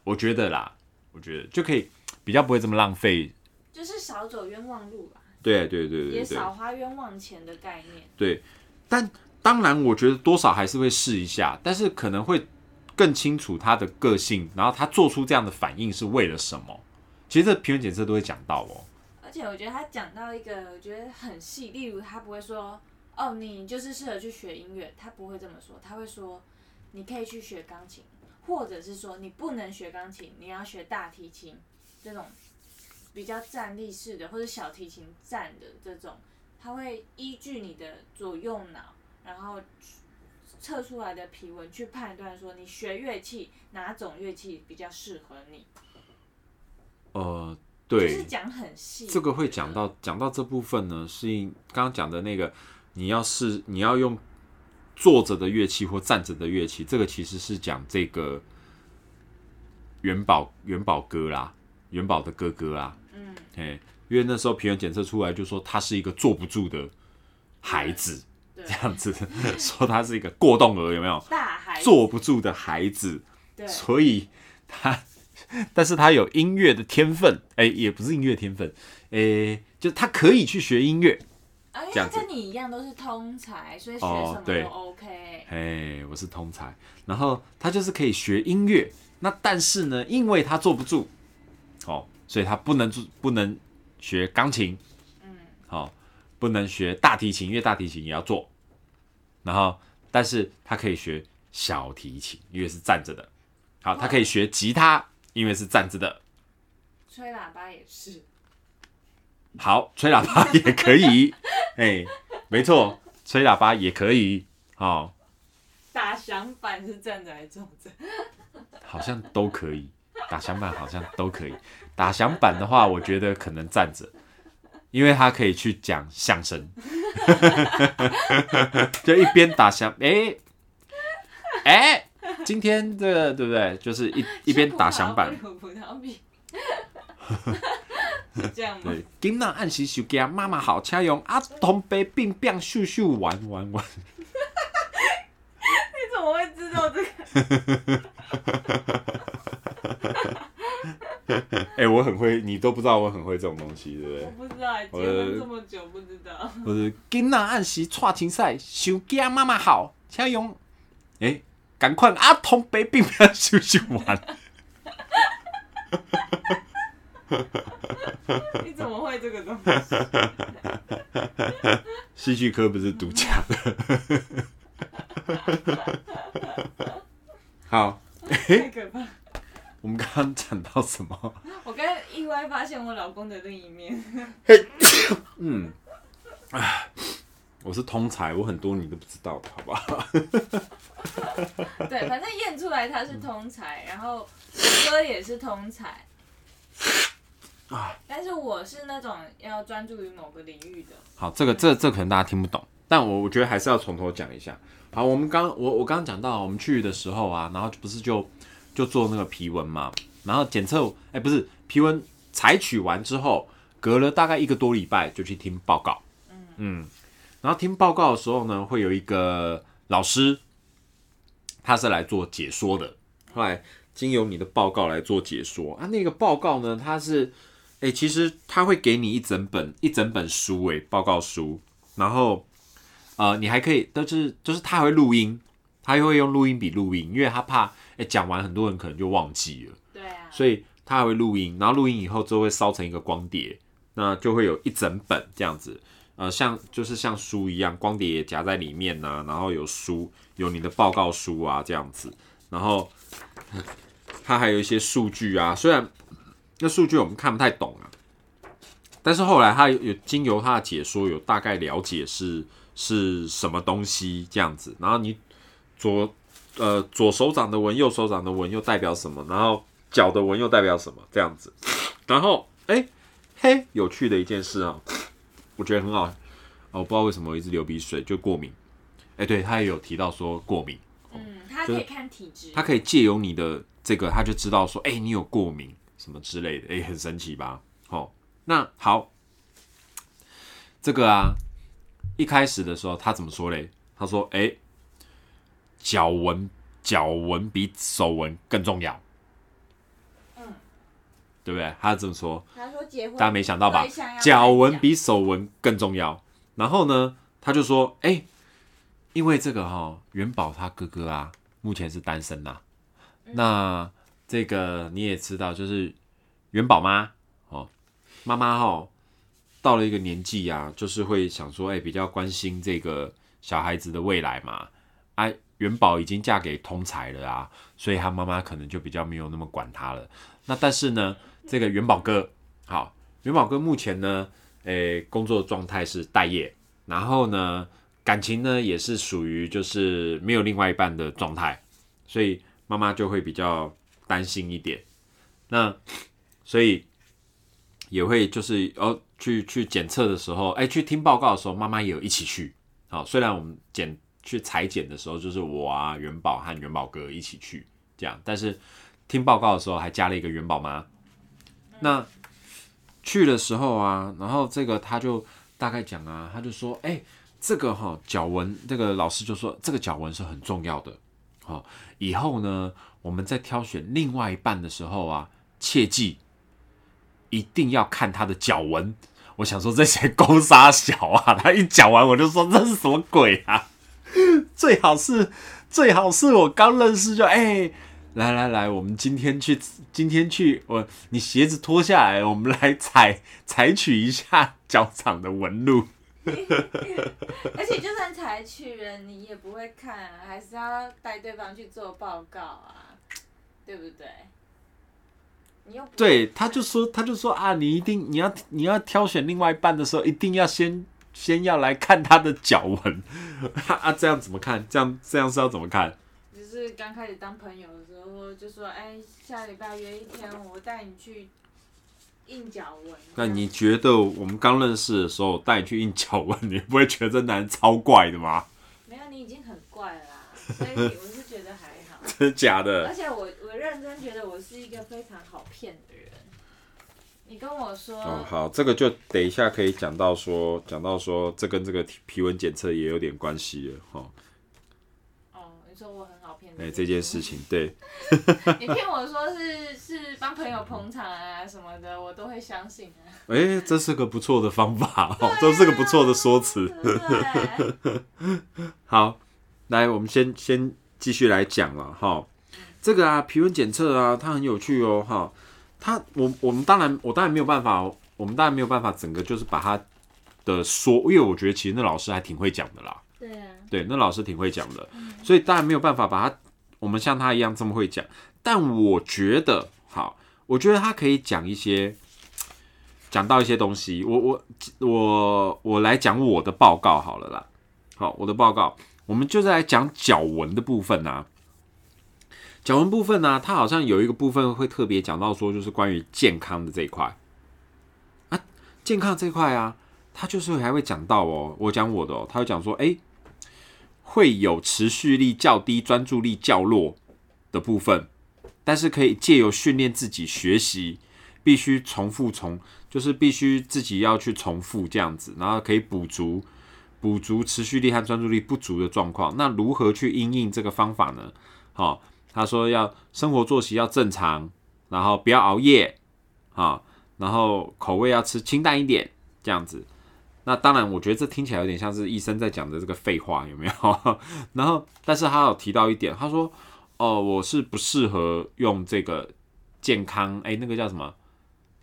我觉得啦，我觉得就可以比较不会这么浪费就是少走冤枉路吧，对对对也对也少花冤枉钱的概念。对，但当然，我觉得多少还是会试一下，但是可能会更清楚他的个性，然后他做出这样的反应是为了什么。其实这皮纹检测都会讲到哦。而且我觉得他讲到一个我觉得很细，例如他不会说哦，你就是适合去学音乐，他不会这么说，他会说你可以去学钢琴，或者是说你不能学钢琴，你要学大提琴这种比较站立式的或者小提琴站的这种，他会依据你的左右脑，然后测出来的皮纹去判断说你学乐器哪种乐器比较适合你，呃，对。就是，讲很细。这个会讲到讲到这部分呢，是因刚刚讲的那个，你要是你要用坐着的乐器或站着的乐器，这个其实是讲这个元宝元宝哥啦，元宝的哥哥啦，嗯，嘿，因为那时候皮纹检测出来就说他是一个坐不住的孩子，对这，样子 说他是一个过动儿，有没有？大孩坐不住的孩子，对，所以他，但是他有音乐的天分，哎、也不是音乐天分，哎、就他可以去学音乐，而且这样子。跟你一样都是通才，所以学什么都 OK。哎，我是通才，然后他就是可以学音乐，那但是呢，因为他坐不住，哦，所以他不能做不能学钢琴，嗯，好、不能学大提琴，因为大提琴也要做。然后，但是他可以学小提琴，因为是站着的。好，他可以学吉他，因为是站着的。吹喇叭也是。好，吹喇叭也可以，哎，没错，吹喇叭也可以。好、打响板是站着还是坐着？好像都可以。打响板好像都可以。打响板的话，我觉得可能站着，因为他可以去讲相声，就一边打响，哎、哎、今天这个对不对？就是一一边打响板，有葡萄皮，是这样吗？对，今仔按时收惊，妈妈好车用啊，同杯并并咻咻玩玩玩。你怎么会知道这个？哎、我很会，你都不知道我很会这种东西，对不对我？不知道，结婚这么久不知道。我是今仔按时串青赛，想惊妈妈好，请用，诶、赶快阿童杯并不要休息完。你怎么会这个东西？戏剧科不是独家的。好，太可怕！我们刚刚讲到什么？我刚才意外发现我老公的另一面。嗯，唉，我是通才，我很多你都不知道的，好不好？对，反正验出来他是通才，然后我哥也是通才。但是我是那种要专注于某个领域的。好，这个这这可能大家听不懂，但我我觉得还是要从头讲一下。好，我们刚我我刚刚讲到，我们去的时候啊，然后不是就就做那个皮纹嘛，然后检测，哎、不是皮纹采取完之后，隔了大概一个多礼拜就去听报告，嗯，然后听报告的时候呢，会有一个老师，他是来做解说的，后来经由你的报告来做解说。啊，那个报告呢，他是。哎、其实他会给你一整本一整本书、哎，报告书，然后呃，你还可以，但是就是他还会录音，他又会用录音笔录音，因为他怕哎讲、完很多人可能就忘记了，对啊。所以他还会录音，然后录音以后之后会烧成一个光碟，那就会有一整本这样子，呃，像就是像书一样，光碟也夹在里面呐、然后有书，有你的报告书啊这样子，然后他还有一些数据啊，虽然那数据我们看不太懂啊，但是后来他有有经由他的解说，有大概了解是是什么东西这样子，然后你左呃左手掌的纹，右手掌的纹又代表什么，然后脚的纹又代表什么这样子，然后哎、嘿，有趣的一件事啊，我觉得很好，哦，我不知道为什么我一直流鼻水，就过敏，哎、对他也有提到说过敏。嗯，他可以看体质。他可以借由你的这个，他就知道说，哎、你有过敏什么之类的，哎、很神奇吧？哦，那好，这个啊，一开始的时候他怎么说嘞？他说，哎、脚纹脚纹比手纹更重要。嗯，对不对？他这么说，他说结婚，大家没想到吧？脚纹比手纹更重要。然后呢，他就说，哎、因为这个哈、元宝他哥哥啊，目前是单身呐、那这个你也知道，就是元宝妈哦，妈妈哈、到了一个年纪啊，就是会想说，哎、比较关心这个小孩子的未来嘛。啊，元宝已经嫁给通才了啊，所以他妈妈可能就比较没有那么管他了。那但是呢，这个元宝哥，好，元宝哥目前呢，诶、工作状态是待业，然后呢，感情呢也是属于就是没有另外一半的状态，所以妈妈就会比较担心一点。那所以也会就是哦去去检测的时候，哎、去听报告的时候，妈妈也有一起去。好，虽然我们检去裁剪的时候，就是我啊元宝和元宝哥一起去这样，但是听报告的时候还加了一个元宝妈。那去的时候啊，然后这个他就大概讲啊，他就说，哎、这个哈脚纹，这个老师就说这个脚纹是很重要的，好、以后呢我们在挑选另外一半的时候啊，切记一定要看他的脚纹。我想说这些 勾杀小啊，他一讲完我就说这是什么鬼啊？最好是最好是我刚认识就哎、来来来，我们今天去今天去我你鞋子脱下来，我们来采采取一下脚掌的纹路。而且就算采取了，你也不会看、啊，还是要带对方去做报告啊，对不对？你又对，他就说他就说啊，你一定你要你要挑选另外一半的时候，一定要先先要来看他的脚纹 啊，这样怎么看？这样这样是要怎么看？就是刚开始当朋友的时候，就说哎，下礼拜约一天，我带你去印脚纹。那你觉得我们刚认识的时候带你去印脚纹，你不会觉得这男人超怪的吗？没有，你已经很怪了啦，所以我是觉得还好。真的假的而？且我我认真觉得我是一个非常好骗的人。你跟我说，哦，好，这个就等一下可以讲到说，讲到说，这跟这个皮纹检测也有点关系了，哈、哦，你说我很好骗。哎、这件事，情，对，你骗我说是是帮朋友捧场啊什么的，我都会相信啊。哎、这是个不错的方法哦，这是个不错的说辞。对？好，来，我们先先继续来讲了哈。这个啊，皮纹检测啊，它很有趣哦哈。它我我们当然我当然没有办法，我们当然没有办法整个就是把他的说，因为我觉得其实那老师还挺会讲的啦。对啊，对，那老师挺会讲的，所以当然没有办法把他我们像他一样这么会讲。但我觉得，好，我觉得他可以讲一些，讲到一些东西。我我我我来讲我的报告好了啦。好，我的报告，我们就是来讲脚纹的部分啊。讲完部分呢、它好像有一个部分会特别讲到说，就是关于健康的这一块啊，健康这一块啊，它就是还会讲到哦，我讲我的哦，他会讲说，哎、会有持续力较低、专注力较弱的部分，但是可以借由训练自己学习，必须重复重，就是必须自己要去重复这样子，然后可以补足补足持续力和专注力不足的状况。那如何去因应这个方法呢？好、他说要生活作息要正常，然后不要熬夜，啊、然后口味要吃清淡一点，这样子。那当然，我觉得这听起来有点像是医生在讲的这个废话，有没有？然后，但是他有提到一点，他说：“哦，我是不适合用这个健康，哎，那个叫什么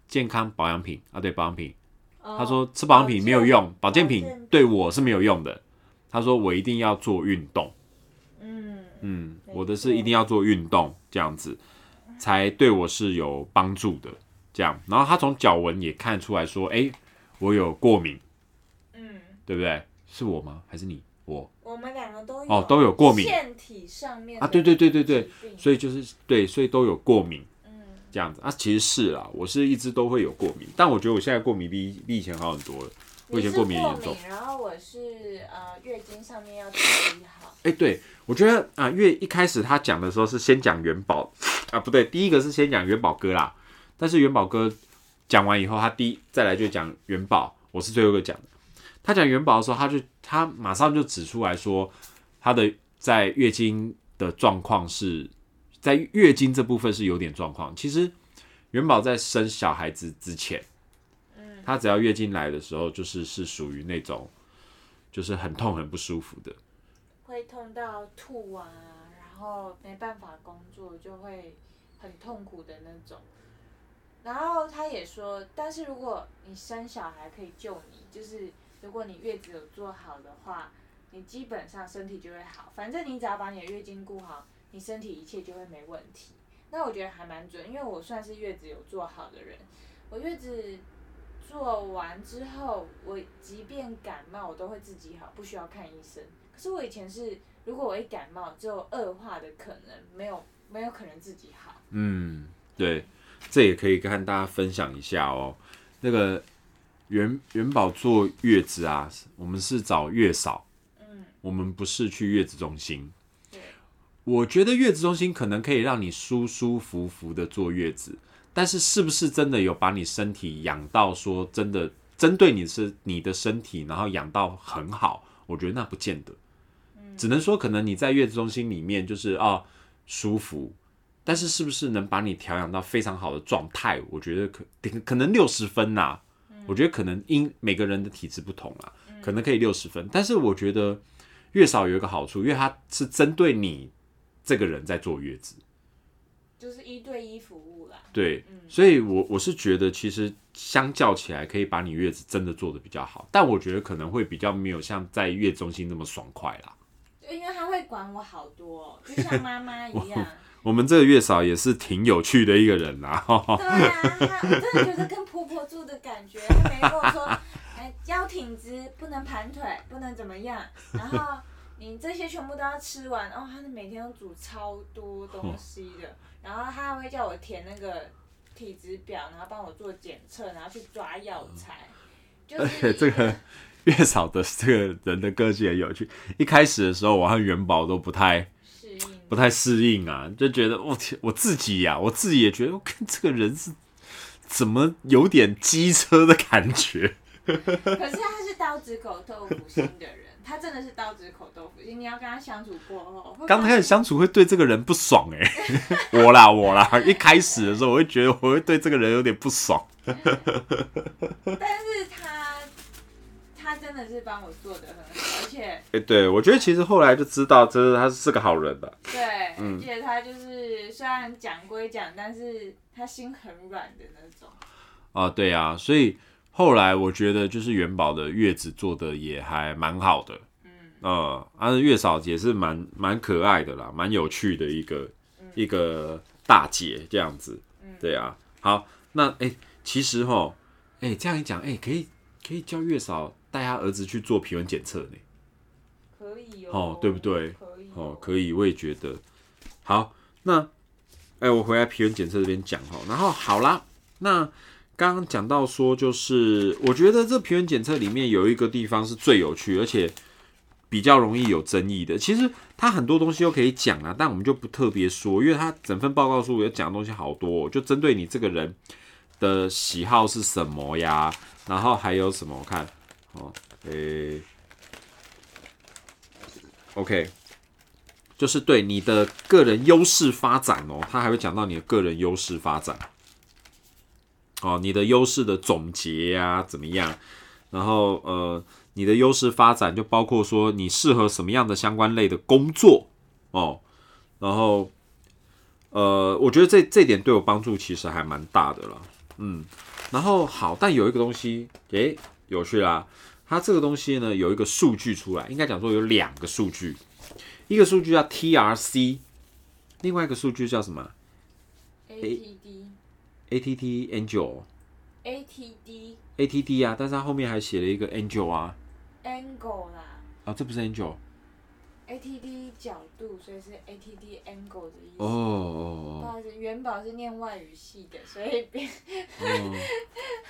健康保养品啊？对，保养品。他说吃保养品没有用，保健品对我是没有用的。他说我一定要做运动，嗯，嗯，我的是一定要做运动，这样子才对我是有帮助的。这样，然后他从脚纹也看出来说，哎，我有过敏，嗯，对不对？是我吗？还是你？我我们两个都有哦都有过敏腺体上面啊，对对对对对，所以就是对，所以都有过敏嗯，这样子啊。其实是啦，我是一直都会有过敏，但我觉得我现在过敏比比以前好很多了。我以前过敏也严重。然后我是呃月经上面要注意好，哎、对我觉得啊，因为一开始他讲的时候是先讲元宝 啊，不对，第一个是先讲元宝哥啦。但是元宝哥讲完以后，他第一再来就讲元宝，我是最后一个讲的。他讲元宝的时候，他就他马上就指出来说，他的在月经的状况是在月经这部分是有点状况。其实元宝在生小孩子之前，嗯，他只要月经来的时候，就是是属于那种就是很痛很不舒服的。会痛到吐啊，然后没办法工作，就会很痛苦的那种。然后他也说，但是如果你生小孩可以救你，就是如果你月子有做好的话，你基本上身体就会好。反正你只要把你的月经顾好，你身体一切就会没问题。那我觉得还蛮准，因为我算是月子有做好的人。我月子做完之后，我即便感冒，我都会自己好，不需要看医生。可是我以前是，如果我一感冒，就有恶化的可能，没有没有可能自己好。嗯，对，这也可以跟大家分享一下哦。那个元元宝坐月子啊，我们是找月嫂，嗯，我们不是去月子中心。对，我觉得月子中心可能可以让你舒舒服服的坐月子，但是是不是真的有把你身体养到说真的针对你是你的身体，然后养到很好？我觉得那不见得，只能说可能你在月子中心里面就是啊舒服，但是是不是能把你调养到非常好的状态？我觉得可可能六十分呐、我觉得可能因每个人的体质不同啊，可能可以六十分，但是我觉得月嫂有一个好处，因为它是针对你这个人在坐月子，就是一对一服务啦。对，所以我我是觉得其实相较起来，可以把你月子真的做的比较好，但我觉得可能会比较没有像在月中心那么爽快啦。因为他会管我好多、哦，就像妈妈一样。我们这个月嫂也是挺有趣的一个人啦，对啊，她我真的觉得跟婆婆住的感觉。她没跟我说，哎，腰挺直，不能盘腿，不能怎么样。然后你这些全部都要吃完。哦，她每天都煮超多东西的。然后她还会叫我填那个体质表，然后帮我做检测，然后去抓药材。就而且是这个 月嫂的这个人的个性很有趣。一开始的时候，我和元宝都不太适应。不太适应啊，就觉得我天，我自己呀、我自己也觉得，我看这个人是怎么有点机车的感觉。可是他是刀子口豆腐心的人，他真的是刀子口豆腐心。你要跟他相处过后，刚开始相处会对这个人不爽哎、我啦我啦，一开始的时候我会觉得我会对这个人有点不爽。但是的是帮我做的很好，而且哎、对我觉得其实后来就知道，真的他是个好人的。对，而且他就是虽然讲归讲，但是他心很软的那种。啊，对啊，所以后来我觉得就是元宝的月子做的也还蛮好的，嗯，呃，啊月嫂也是蛮蛮可爱的啦，蛮有趣的一个、一个大姐这样子，对啊，好，那哎、诶其实哈，哎、这样一讲，哎、可以可以叫月嫂带他儿子去做皮纹检测呢，可以哦，哦对不对可以哦，可以，我也觉得，好，那哎、我回来皮纹检测这边讲哈，然后好啦，那。刚刚讲到说，就是我觉得这皮纹检测里面有一个地方是最有趣，而且比较容易有争议的。其实它很多东西都可以讲啊，但我们就不特别说，因为它整份报告书有讲的东西好多、哦，就针对你这个人的喜好是什么呀，然后还有什么？我看哦，诶、o k 就是对你的个人优势发展哦，他还会讲到你的个人优势发展。哦，你的优势的总结呀、怎么样？然后呃，你的优势发展就包括说你适合什么样的相关类的工作哦。然后呃，我觉得这这点对我帮助其实还蛮大的了。嗯，然后好，但有一个东西，诶，有趣啦。它这个东西呢有一个数据出来，应该讲说有两个数据，一个数据叫 TRC，另外一个数据叫什么？ATD ATT Angel。ATD ATD 啊，但是它后面还写了一个 Angel 啊，angle 啦。啊，这不是 Angel，ATD 角度，所以是 ATD angle 的意思。哦哦不好意思，元宝是念外语系的，所以别哦 哦，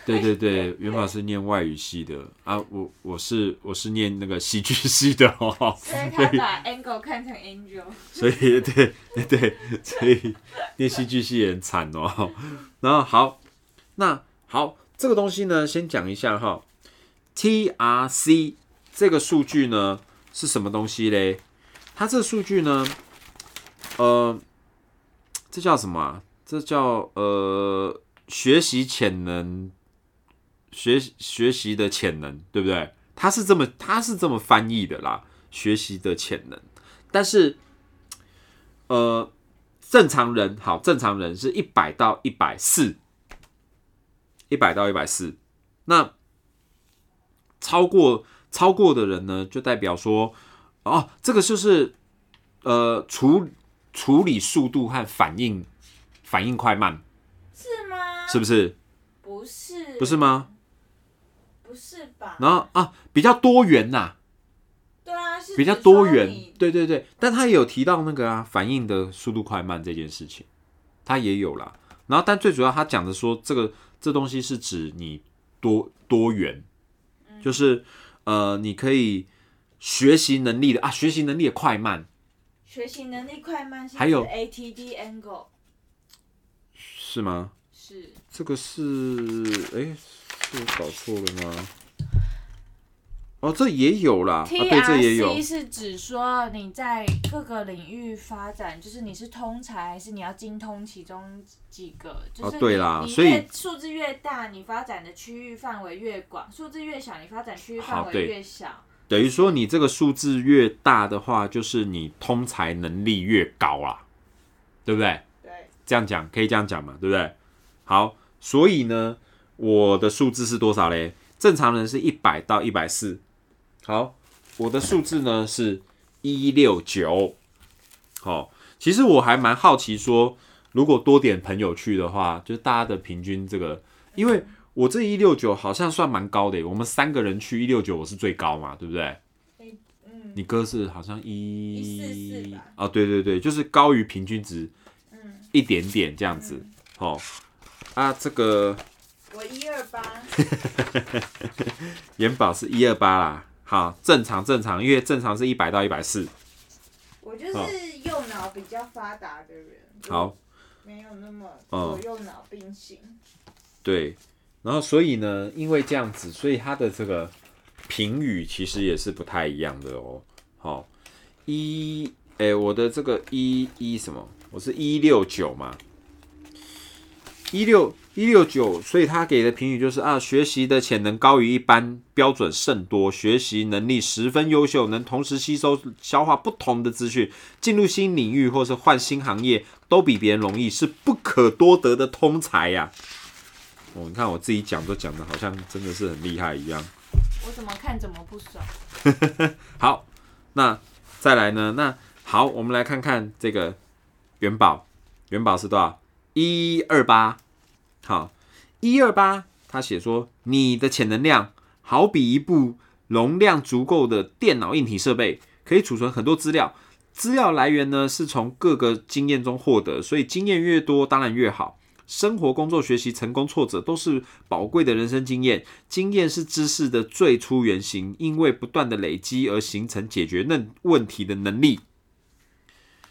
对对对，元宝是念外语系的啊，我我是我是念那个戏剧系的哦，所以他把 angle 看成 angel。所以对对对，所以念戏剧系也很惨哦。然后好，那好，这个东西呢，先讲一下哈，TRC 这个数据呢是什么东西嘞？它这数据呢，呃，这叫什么？这叫呃学习潜能，学学习的潜能，对不对？他是这么他是这么翻译的啦，学习的潜能。但是，呃，正常人好，正常人是一百到一百四，一百到一百四。那超过超过的人呢，就代表说，哦，这个就是呃处处理速度和反应反应快慢，是吗？是不是？不是，不是吗？不是吧？然后啊，比较多元呐、对啊，是比较多元，对对对，但他也有提到那个啊，反应的速度快慢这件事情，他也有啦。然后，但最主要他讲的说，这个这东西是指你多多元，嗯就是呃，你可以学习能力的啊，学习能力的快慢学习能力快慢是还有 ATD angle 是吗？是这个是哎，是我搞错了吗？哦，这也有啦，啊，对，这也有 TRC 是指说你在各个领域发展，就是你是通才，还是你要精通其中几个？就是你对啦你所以越数字越大，你发展的区域范围越广；数字越小，你发展区域范围越小。等于说你这个数字越大的话，就是你通才能力越高啊，对不对？对，这样讲可以这样讲嘛，对不对？好，所以呢，我的数字是多少嘞？正常人是一百到一百四。好，我的数字呢是一六九。好，其实我还蛮好奇说，如果多点朋友去的话，就是大家的平均这个，因为我这一六九好像算蛮高的耶，我们三个人去一六九，我是最高嘛，对不对？嗯，你哥是好像一144吧哦，对对对，就是高于平均值嗯，一点点这样子。哦，啊，这个我一二八，元宝是一二八啦，好，正常正常，因为正常是一百到一百四。我就是右脑比较发达的人，好，没有那么嗯左右脑并行。对，然后所以呢，因为这样子，所以它的这个评语其实也是不太一样的哦。好，一，哎，我的这个一一什么？我是一六九嘛，一六一六九，所以他给的评语就是啊，学习的潜能高于一般，标准甚多，学习能力十分优秀，能同时吸收消化不同的资讯，进入新领域或是换新行业都比别人容易，是不可多得的通才呀、哦，你看我自己讲都讲的好像真的是很厉害一样。我怎么看怎么不爽。好，那再来呢？那好，我们来看看这个元宝，元宝是多少？一二八。好，一二八，他写说你的潜能量好比一部容量足够的电脑硬体设备，可以储存很多资料。资料来源呢是从各个经验中获得，所以经验越多当然越好。生活、工作、学习、成功、挫折都是宝贵的人生经验。经验是知识的最初原型，因为不断的累积而形成解决那问题的能力。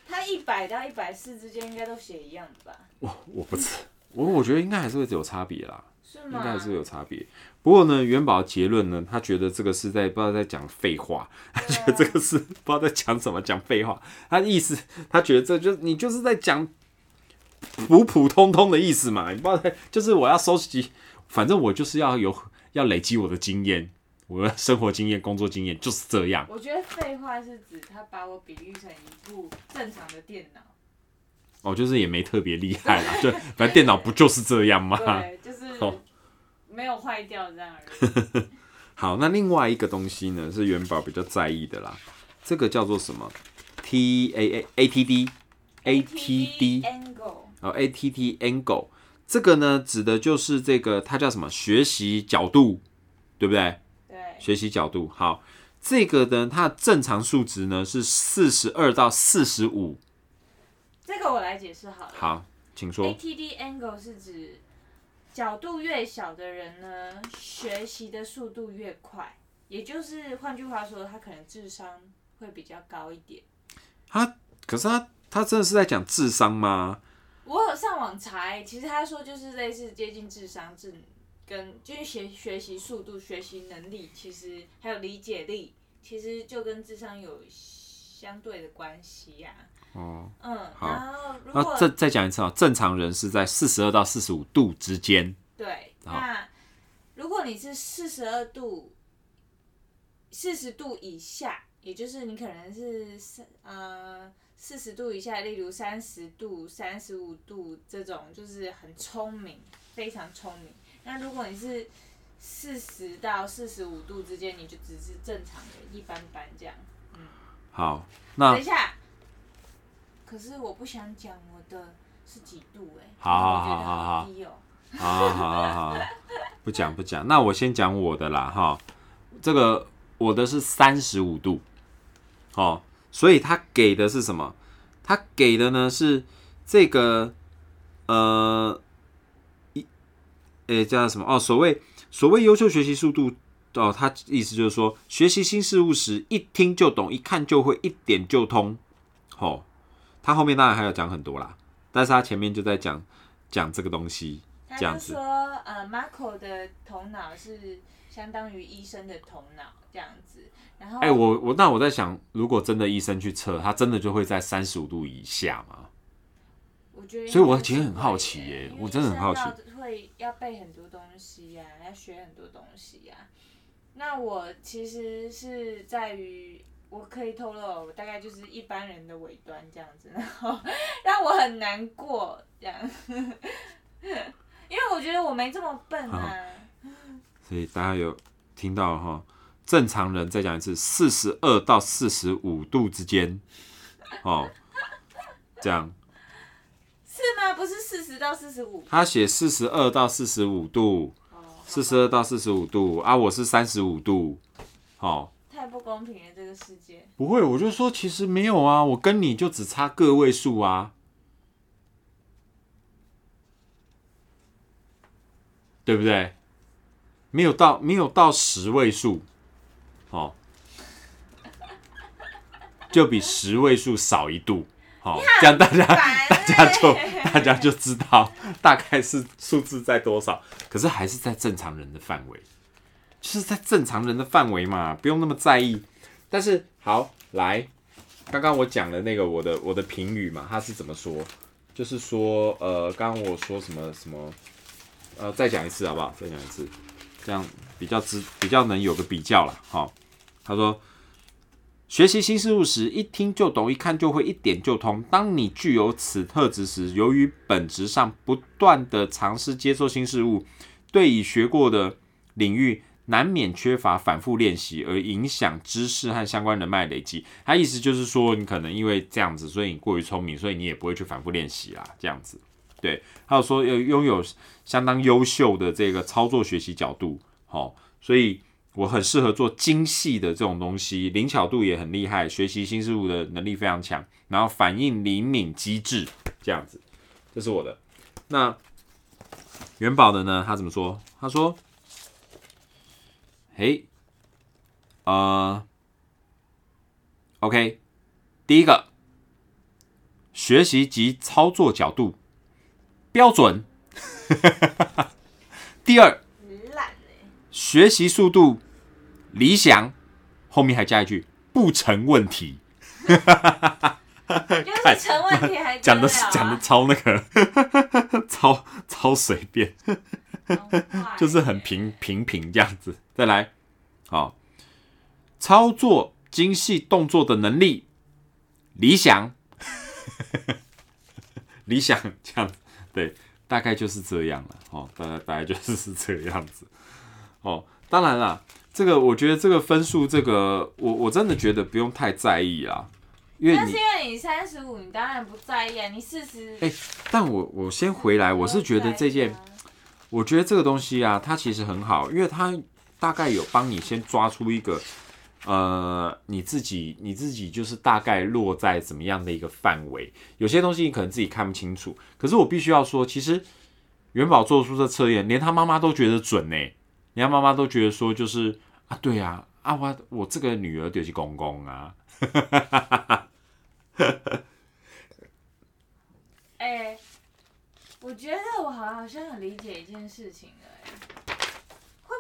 他一百到一百四之间应该都写一样的吧？我我不知，我我觉得应该还是会有差别啦，是吗？应该还是会有差别。不过呢，元宝的结论呢，他觉得这个是在不知道在讲废话，他觉得这个是不知道在讲什么，讲废话。他的意思，他觉得这就你就是在讲普普通通的意思嘛，你不知道，就是我要收集，反正我就是要有要累积我的经验，我的生活经验、工作经验就是这样。我觉得废话是指他把我比喻成一部正常的电脑，哦，就是也没特别厉害啦，就反正电脑不就是这样吗？对，就是哦没有坏掉这样而已。好，那另外一个东西呢，是元宝比较在意的啦，这个叫做什么？T A A A T D A T D angle 哦 A T T angle，这个呢指的就是这个它叫什么？学习角度，对不对？对，学习角度。好，这个呢，它的正常数值呢是四十二到四十五。这个我来解释好了。好，请说。ATD angle 是指角度越小的人呢，学习的速度越快，也就是换句话说，他可能智商会比较高一点。他可是他他真的是在讲智商吗？我有上网查，其实他说就是类似接近智商智跟就是学学习速度、学习能力，其实还有理解力，其实就跟智商有相对的关系呀、哦，嗯，好。然后如果那再再讲一次啊，正常人是在四十二到四十五度之间。对，那如果你是四十二度、四十度以下，也就是你可能是三呃四十度以下，例如三十度、三十五度这种，就是很聪明，非常聪明。那如果你是四十到四十五度之间，你就只是正常的一般般这样。好，那等一下，可是我不想讲我的是几度哎、好好好好好低哦、好好好好，不讲不讲，那我先讲我的啦哈。这个我的是三十五度，哦，所以他给的是什么？他给的呢是这个呃一诶叫什么？哦，所谓所谓优秀学习速度哦，他意思就是说，学习新事物时一听就懂，一看就会，一点就通。哦，他后面当然还有讲很多啦，但是他前面就在讲讲这个东西。这样子呃，Marco 的头脑是相当于医生的头脑这样子，然后，哎、我我那我在想，如果真的医生去测，他真的就会在三十五度以下吗？我觉得，所以我其实很好奇耶我真的很好奇，会要背很多东西呀、要学很多东西呀、那我其实是在于。我可以透露，我大概就是一般人的尾端这样子，然后 让我很难过这样，因为我觉得我没这么笨啊。所以大家有听到哈？正常人再讲一次，四十二到四十五度之间，哦，这样是吗？不是四十到四十五？他写四十二到四十五度，哦，四十二到四十五度啊，我是三十五度，哦，太不公平了，这个世界。不会，我就说其实没有啊，我跟你就只差个位数啊，对不对？没有到没有到十位数，哦，就比十位数少一度，好、这样大家大家就欸大家就知道 大概是数字在多少，可是还是在正常人的范围，就是在正常人的范围嘛，不用那么在意。但是好来，刚刚我讲的那个我的我的评语嘛，他是怎么说？就是说，呃，刚刚我说什么什么，呃，再讲一次好不好？再讲一次，这样比较知比较能有个比较了。哈、他说，学习新事物时，一听就懂，一看就会，一点就通。当你具有此特质时，由于本质上不断的尝试接受新事物，对已学过的领域难免缺乏反复练习，而影响知识和相关人脉累积。他意思就是说，你可能因为这样子，所以你过于聪明，所以你也不会去反复练习啦，这样子。对，还有说要拥有相当优秀的这个操作学习角度，好、所以我很适合做精细的这种东西，灵巧度也很厉害，学习新事物的能力非常强，然后反应灵敏机智，这样子，这是我的。那元宝的呢？他怎么说？他说：“嘿，呃，OK，第一个，学习及操作角度标准。第二，学习速度理想，后面还加一句不成问题。就是成问题还讲的讲的超那个，超超随便，就是很欸平平平这样子。再来，好，操作精细动作的能力理想，理想这样子，对，大概就是这样了。哦，大概大概就是是这个样子。哦，当然啦，这个我觉得这个分数，这个我我真的觉得不用太在意啦，因为但是因为你三十五，你当然不在意啊。你四十、哎但我我先回来，我是觉得这件，我觉得这个东西啊，它其实很好，因为它大概有帮你先抓出一个，呃，你自己你自己就是大概落在怎么样的一个范围。有些东西你可能自己看不清楚，可是我必须要说，其实元宝做出这测验，连他妈妈都觉得准呢、连他妈妈都觉得说，就是啊，对啊，啊我我这个女儿就是公公啊，哎、我觉得我好好像很理解一件事情了、哎，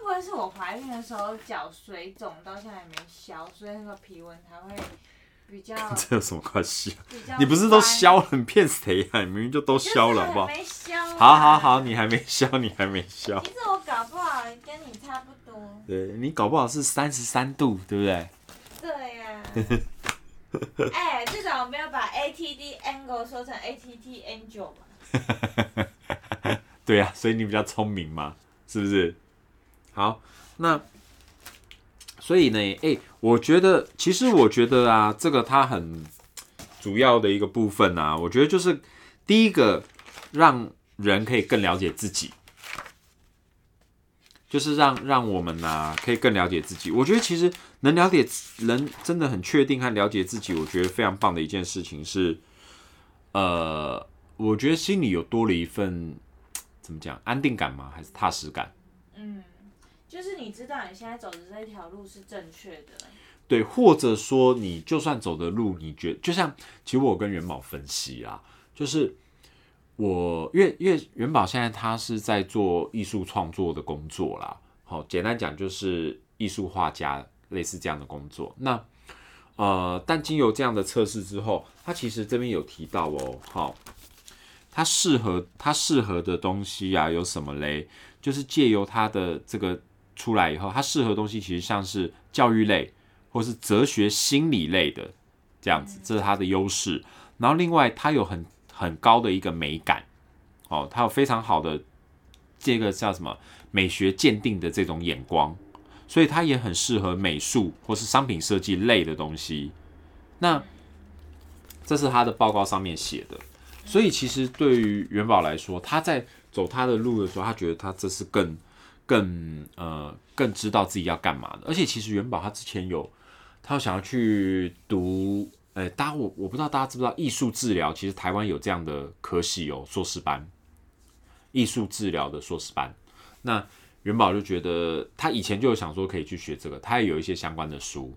不会是我怀孕的时候脚水肿到现在还没消，所以那个皮纹才会比较 这有什么关系啊？比较你不是都消了？你骗谁呀、你明明就都消了，好不好还？没消啊好好好，你还没消，你还没消。其实我搞不好跟你差不多。对你搞不好是三十三度，对不对？对呀、哎、至少我没有把 ATD angle 说成 ATT angel 嘛。对呀、所以你比较聪明嘛，是不是？好，那所以呢，哎、我觉得其实我觉得啊，这个它很主要的一个部分啊，我觉得就是第一个让人可以更了解自己，就是让让我们呐、可以更了解自己。我觉得其实能了解人真的很确定和了解自己，我觉得非常棒的一件事情是，呃，我觉得心里有多了一份怎么讲安定感吗？还是踏实感？就是你知道你现在走的这条路是正确的。对，或者说你就算走的路，你觉就像其实我跟元宝分析啊，就是我因为因为元宝现在他是在做艺术创作的工作啦，好，简单讲就是艺术画家类似这样的工作。那呃，但经由这样的测试之后，他其实这边有提到哦，好，他适合他适合的东西啊有什么嘞？就是借由他的这个出来以后，它适合的东西其实像是教育类。或是哲学心理类的这样子，这是它的优势。然后另外，它有很很高的一个美感，哦，它有非常好的这个叫什么美学鉴定的这种眼光，所以它也很适合美术或是商品设计类的东西。那这是他的报告上面写的，所以其实对于元宝来说，他在走他的路的时候，他觉得他这是更更呃更知道自己要干嘛的。而且其实元宝他之前有他想要去读，呃，大家我我不知道大家知不知道艺术治疗，其实台湾有这样的科系哦，硕士班，艺术治疗的硕士班。那元宝就觉得他以前就有想说可以去学这个，他也有一些相关的书，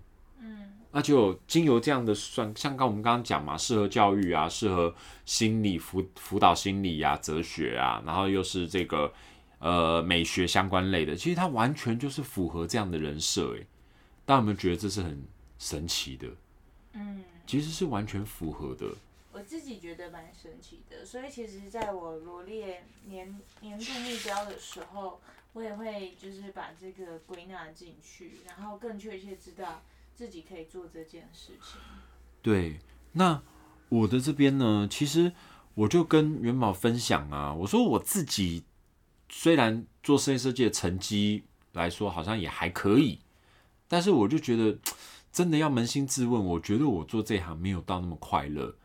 那就经由这样的算，像刚我们刚刚讲嘛，适合教育啊，适合心理辅辅导心理啊，哲学啊，然后又是这个呃美学相关类的，其实它完全就是符合这样的人设诶。大家有没有觉得这是很神奇的？嗯，其实是完全符合的。我自己觉得蛮神奇的，所以其实在我罗列年年度目标的时候，我也会就是把这个归纳进去，然后更确切知道自己可以做这件事情。对，那我的这边呢，其实我就跟元宝分享啊，我说我自己虽然做室内设计的成绩来说好像也还可以，但是我就觉得真的要扪心自问，我觉得我做这行没有到那么快乐。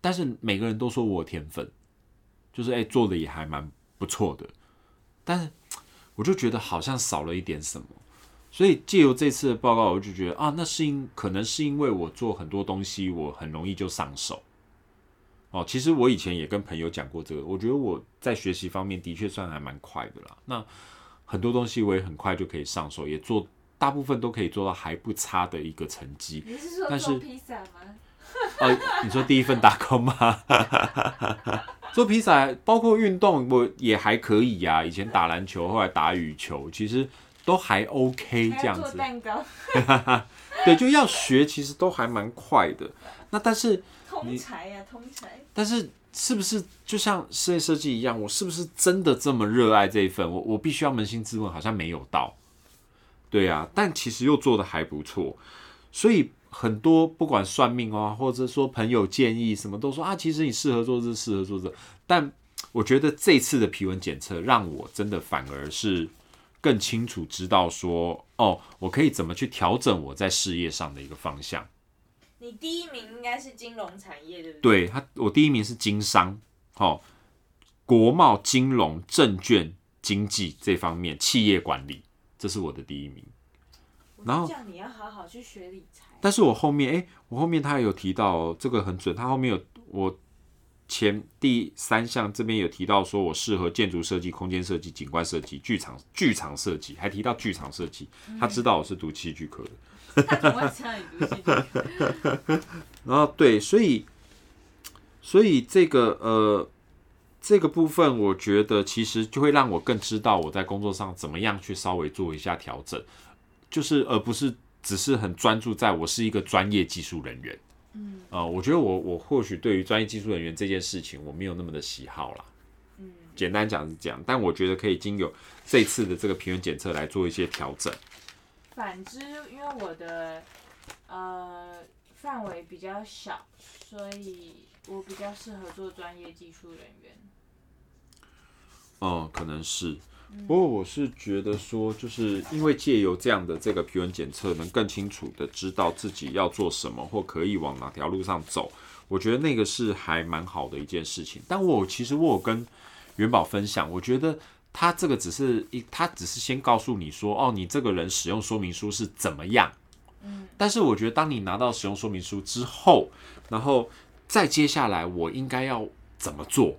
但是每个人都说我有天分，就是哎、做的也还蛮不错的，但是我就觉得好像少了一点什么。所以借由这次的报告，我就觉得啊，那是因可能是因为我做很多东西，我很容易就上手。哦，其实我以前也跟朋友讲过这个，我觉得我在学习方面的确算还蛮快的啦。那很多东西我也很快就可以上手，也做大部分都可以做到还不差的一个成绩。你是说但是做披萨吗？呃，你说第一份打工吗？做披萨，包括运动，我也还可以呀、以前打篮球，后来打羽球，其实都还 OK 这样子。蛋糕，对，就要学，其实都还蛮快的。那但是，通才呀、通才。但是是不是就像室内设计一样，我是不是真的这么热爱这一份？我我必须要扪心自问，好像没有到。对啊，但其实又做的还不错，所以很多不管算命啊，或者说朋友建议什么，都说啊，其实你适合做这，适合做这。但我觉得这次的皮纹检测让我真的反而是更清楚知道说，哦，我可以怎么去调整我在事业上的一个方向。你第一名应该是金融产业，对不对？对他，我第一名是经商，哦，国贸、金融、证券、经济这方面，企业管理，这是我的第一名。然后这样你要好好去学理财。但是我后面，哎、我后面他有提到、哦、这个很准，他后面有我前第三项这边有提到说我适合建筑设计、空间设计、景观设计、剧场剧场设计，还提到剧场设计，他知道我是读戏剧科的。他怎么会知道你读戏剧？然后对，所以所以这个呃这个部分，我觉得其实就会让我更知道我在工作上怎么样去稍微做一下调整，就是而不是只是很专注在我是一个专业技术人员，嗯呃，我觉得我我或许对于专业技术人员这件事情，我没有那么的喜好啦。嗯，简单讲是这样，但我觉得可以经由这次的这个平原检测来做一些调整。反之，因为我的呃范围比较小，所以我比较适合做专业技术人员。哦、可能是。不过我是觉得说，就是因为借由这样的这个皮纹检测，能更清楚的知道自己要做什么，或可以往哪条路上走。我觉得那个是还蛮好的一件事情。但我其实我有跟元宝分享，我觉得他这个只是一，他只是先告诉你说，哦，你这个人使用说明书是怎么样。嗯，但是我觉得当你拿到使用说明书之后，然后再接下来我应该要怎么做？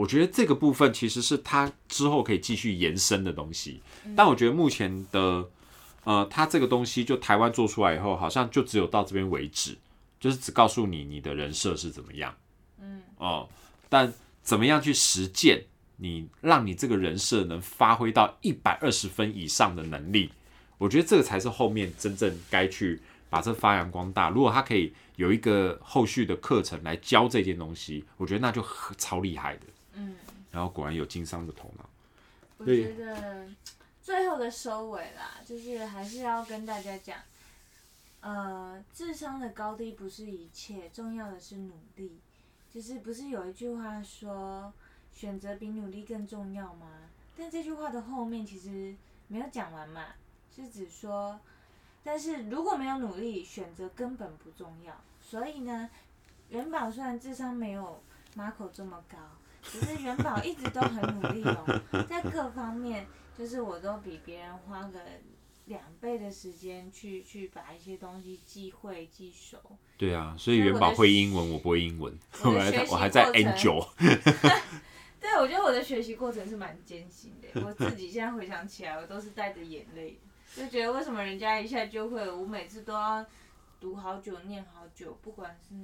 我觉得这个部分其实是他之后可以继续延伸的东西，但我觉得目前的，呃，他这个东西就台湾做出来以后，好像就只有到这边为止，就是只告诉你你的人设是怎么样，嗯，哦，但怎么样去实践，你让你这个人设能发挥到一百二十分以上的能力，我觉得这个才是后面真正该去把这发扬光大。如果他可以有一个后续的课程来教这件东西，我觉得那就超厉害的。嗯，然后果然有经商的头脑。我觉得最后的收尾啦，就是还是要跟大家讲，呃，智商的高低不是一切，重要的是努力。就是不是有一句话说，选择比努力更重要吗？但这句话的后面其实没有讲完嘛，是指说，但是如果没有努力，选择根本不重要。所以呢，元宝虽然智商没有 Marco 这么高，只是元宝一直都很努力哦，在各方面，就是我都比别人花个两倍的时间去去把一些东西记会记熟。对啊，所以元宝会英文，我不会英文，我还我还在 N 九。对，我觉得我的学习过程是蛮艰辛的。我自己现在回想起来，我都是带着眼泪的，就觉得为什么人家一下就会，我每次都要读好久、念好久，不管是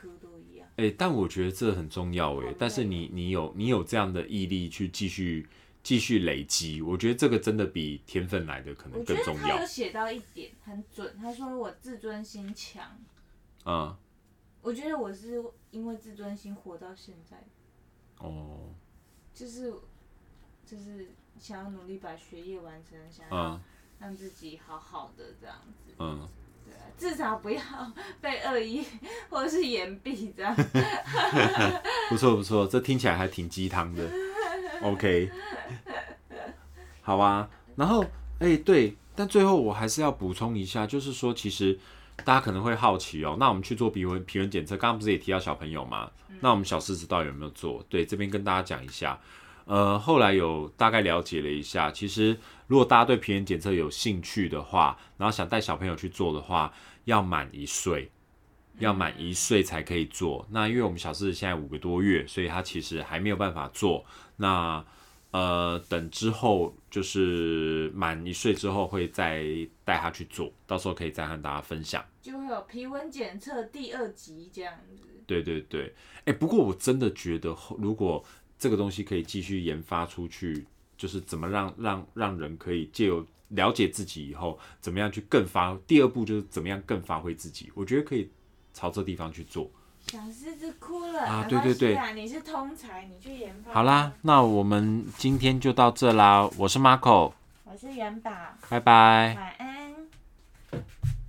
科都一样。哎、但我觉得这很重要哎、但是你你有你有这样的毅力去继续继续累积，我觉得这个真的比天分来的可能我觉得更重要。他有。写到一点很准，他说我自尊心强，嗯，我觉得我是因为自尊心活到现在，哦，就是就是想要努力把学业完成，想要嗯让自己好好的这样子。嗯，对啊，至少不要被恶意或者是言毕这样。不错不错，这听起来还挺鸡汤的。OK，好啊。然后，哎、对，但最后我还是要补充一下，就是说，其实大家可能会好奇哦，那我们去做皮纹皮纹检测，刚刚不是也提到小朋友吗？那我们小狮子到底有没有做？对，这边跟大家讲一下。呃，后来有大概了解了一下，其实如果大家对皮炎检测有兴趣的话，然后想带小朋友去做的话，要满一岁。要满一岁才可以做。那因为我们小狮子现在五个多月，所以他其实还没有办法做。那呃，等之后就是满一岁之后会再带他去做，到时候可以再和大家分享。就会有皮纹检测第二集这样子。对对对，哎、不过我真的觉得后，如果这个东西可以继续研发出去，就是怎么让让让人可以借由了解自己以后，怎么样去更发。第二步就是怎么样更发挥自己，我觉得可以朝这地方去做。小狮子哭了啊对对对你是通才，你去研发。好啦，，那我们今天就到这啦。我是 Marco，我是元宝，拜拜。晚安。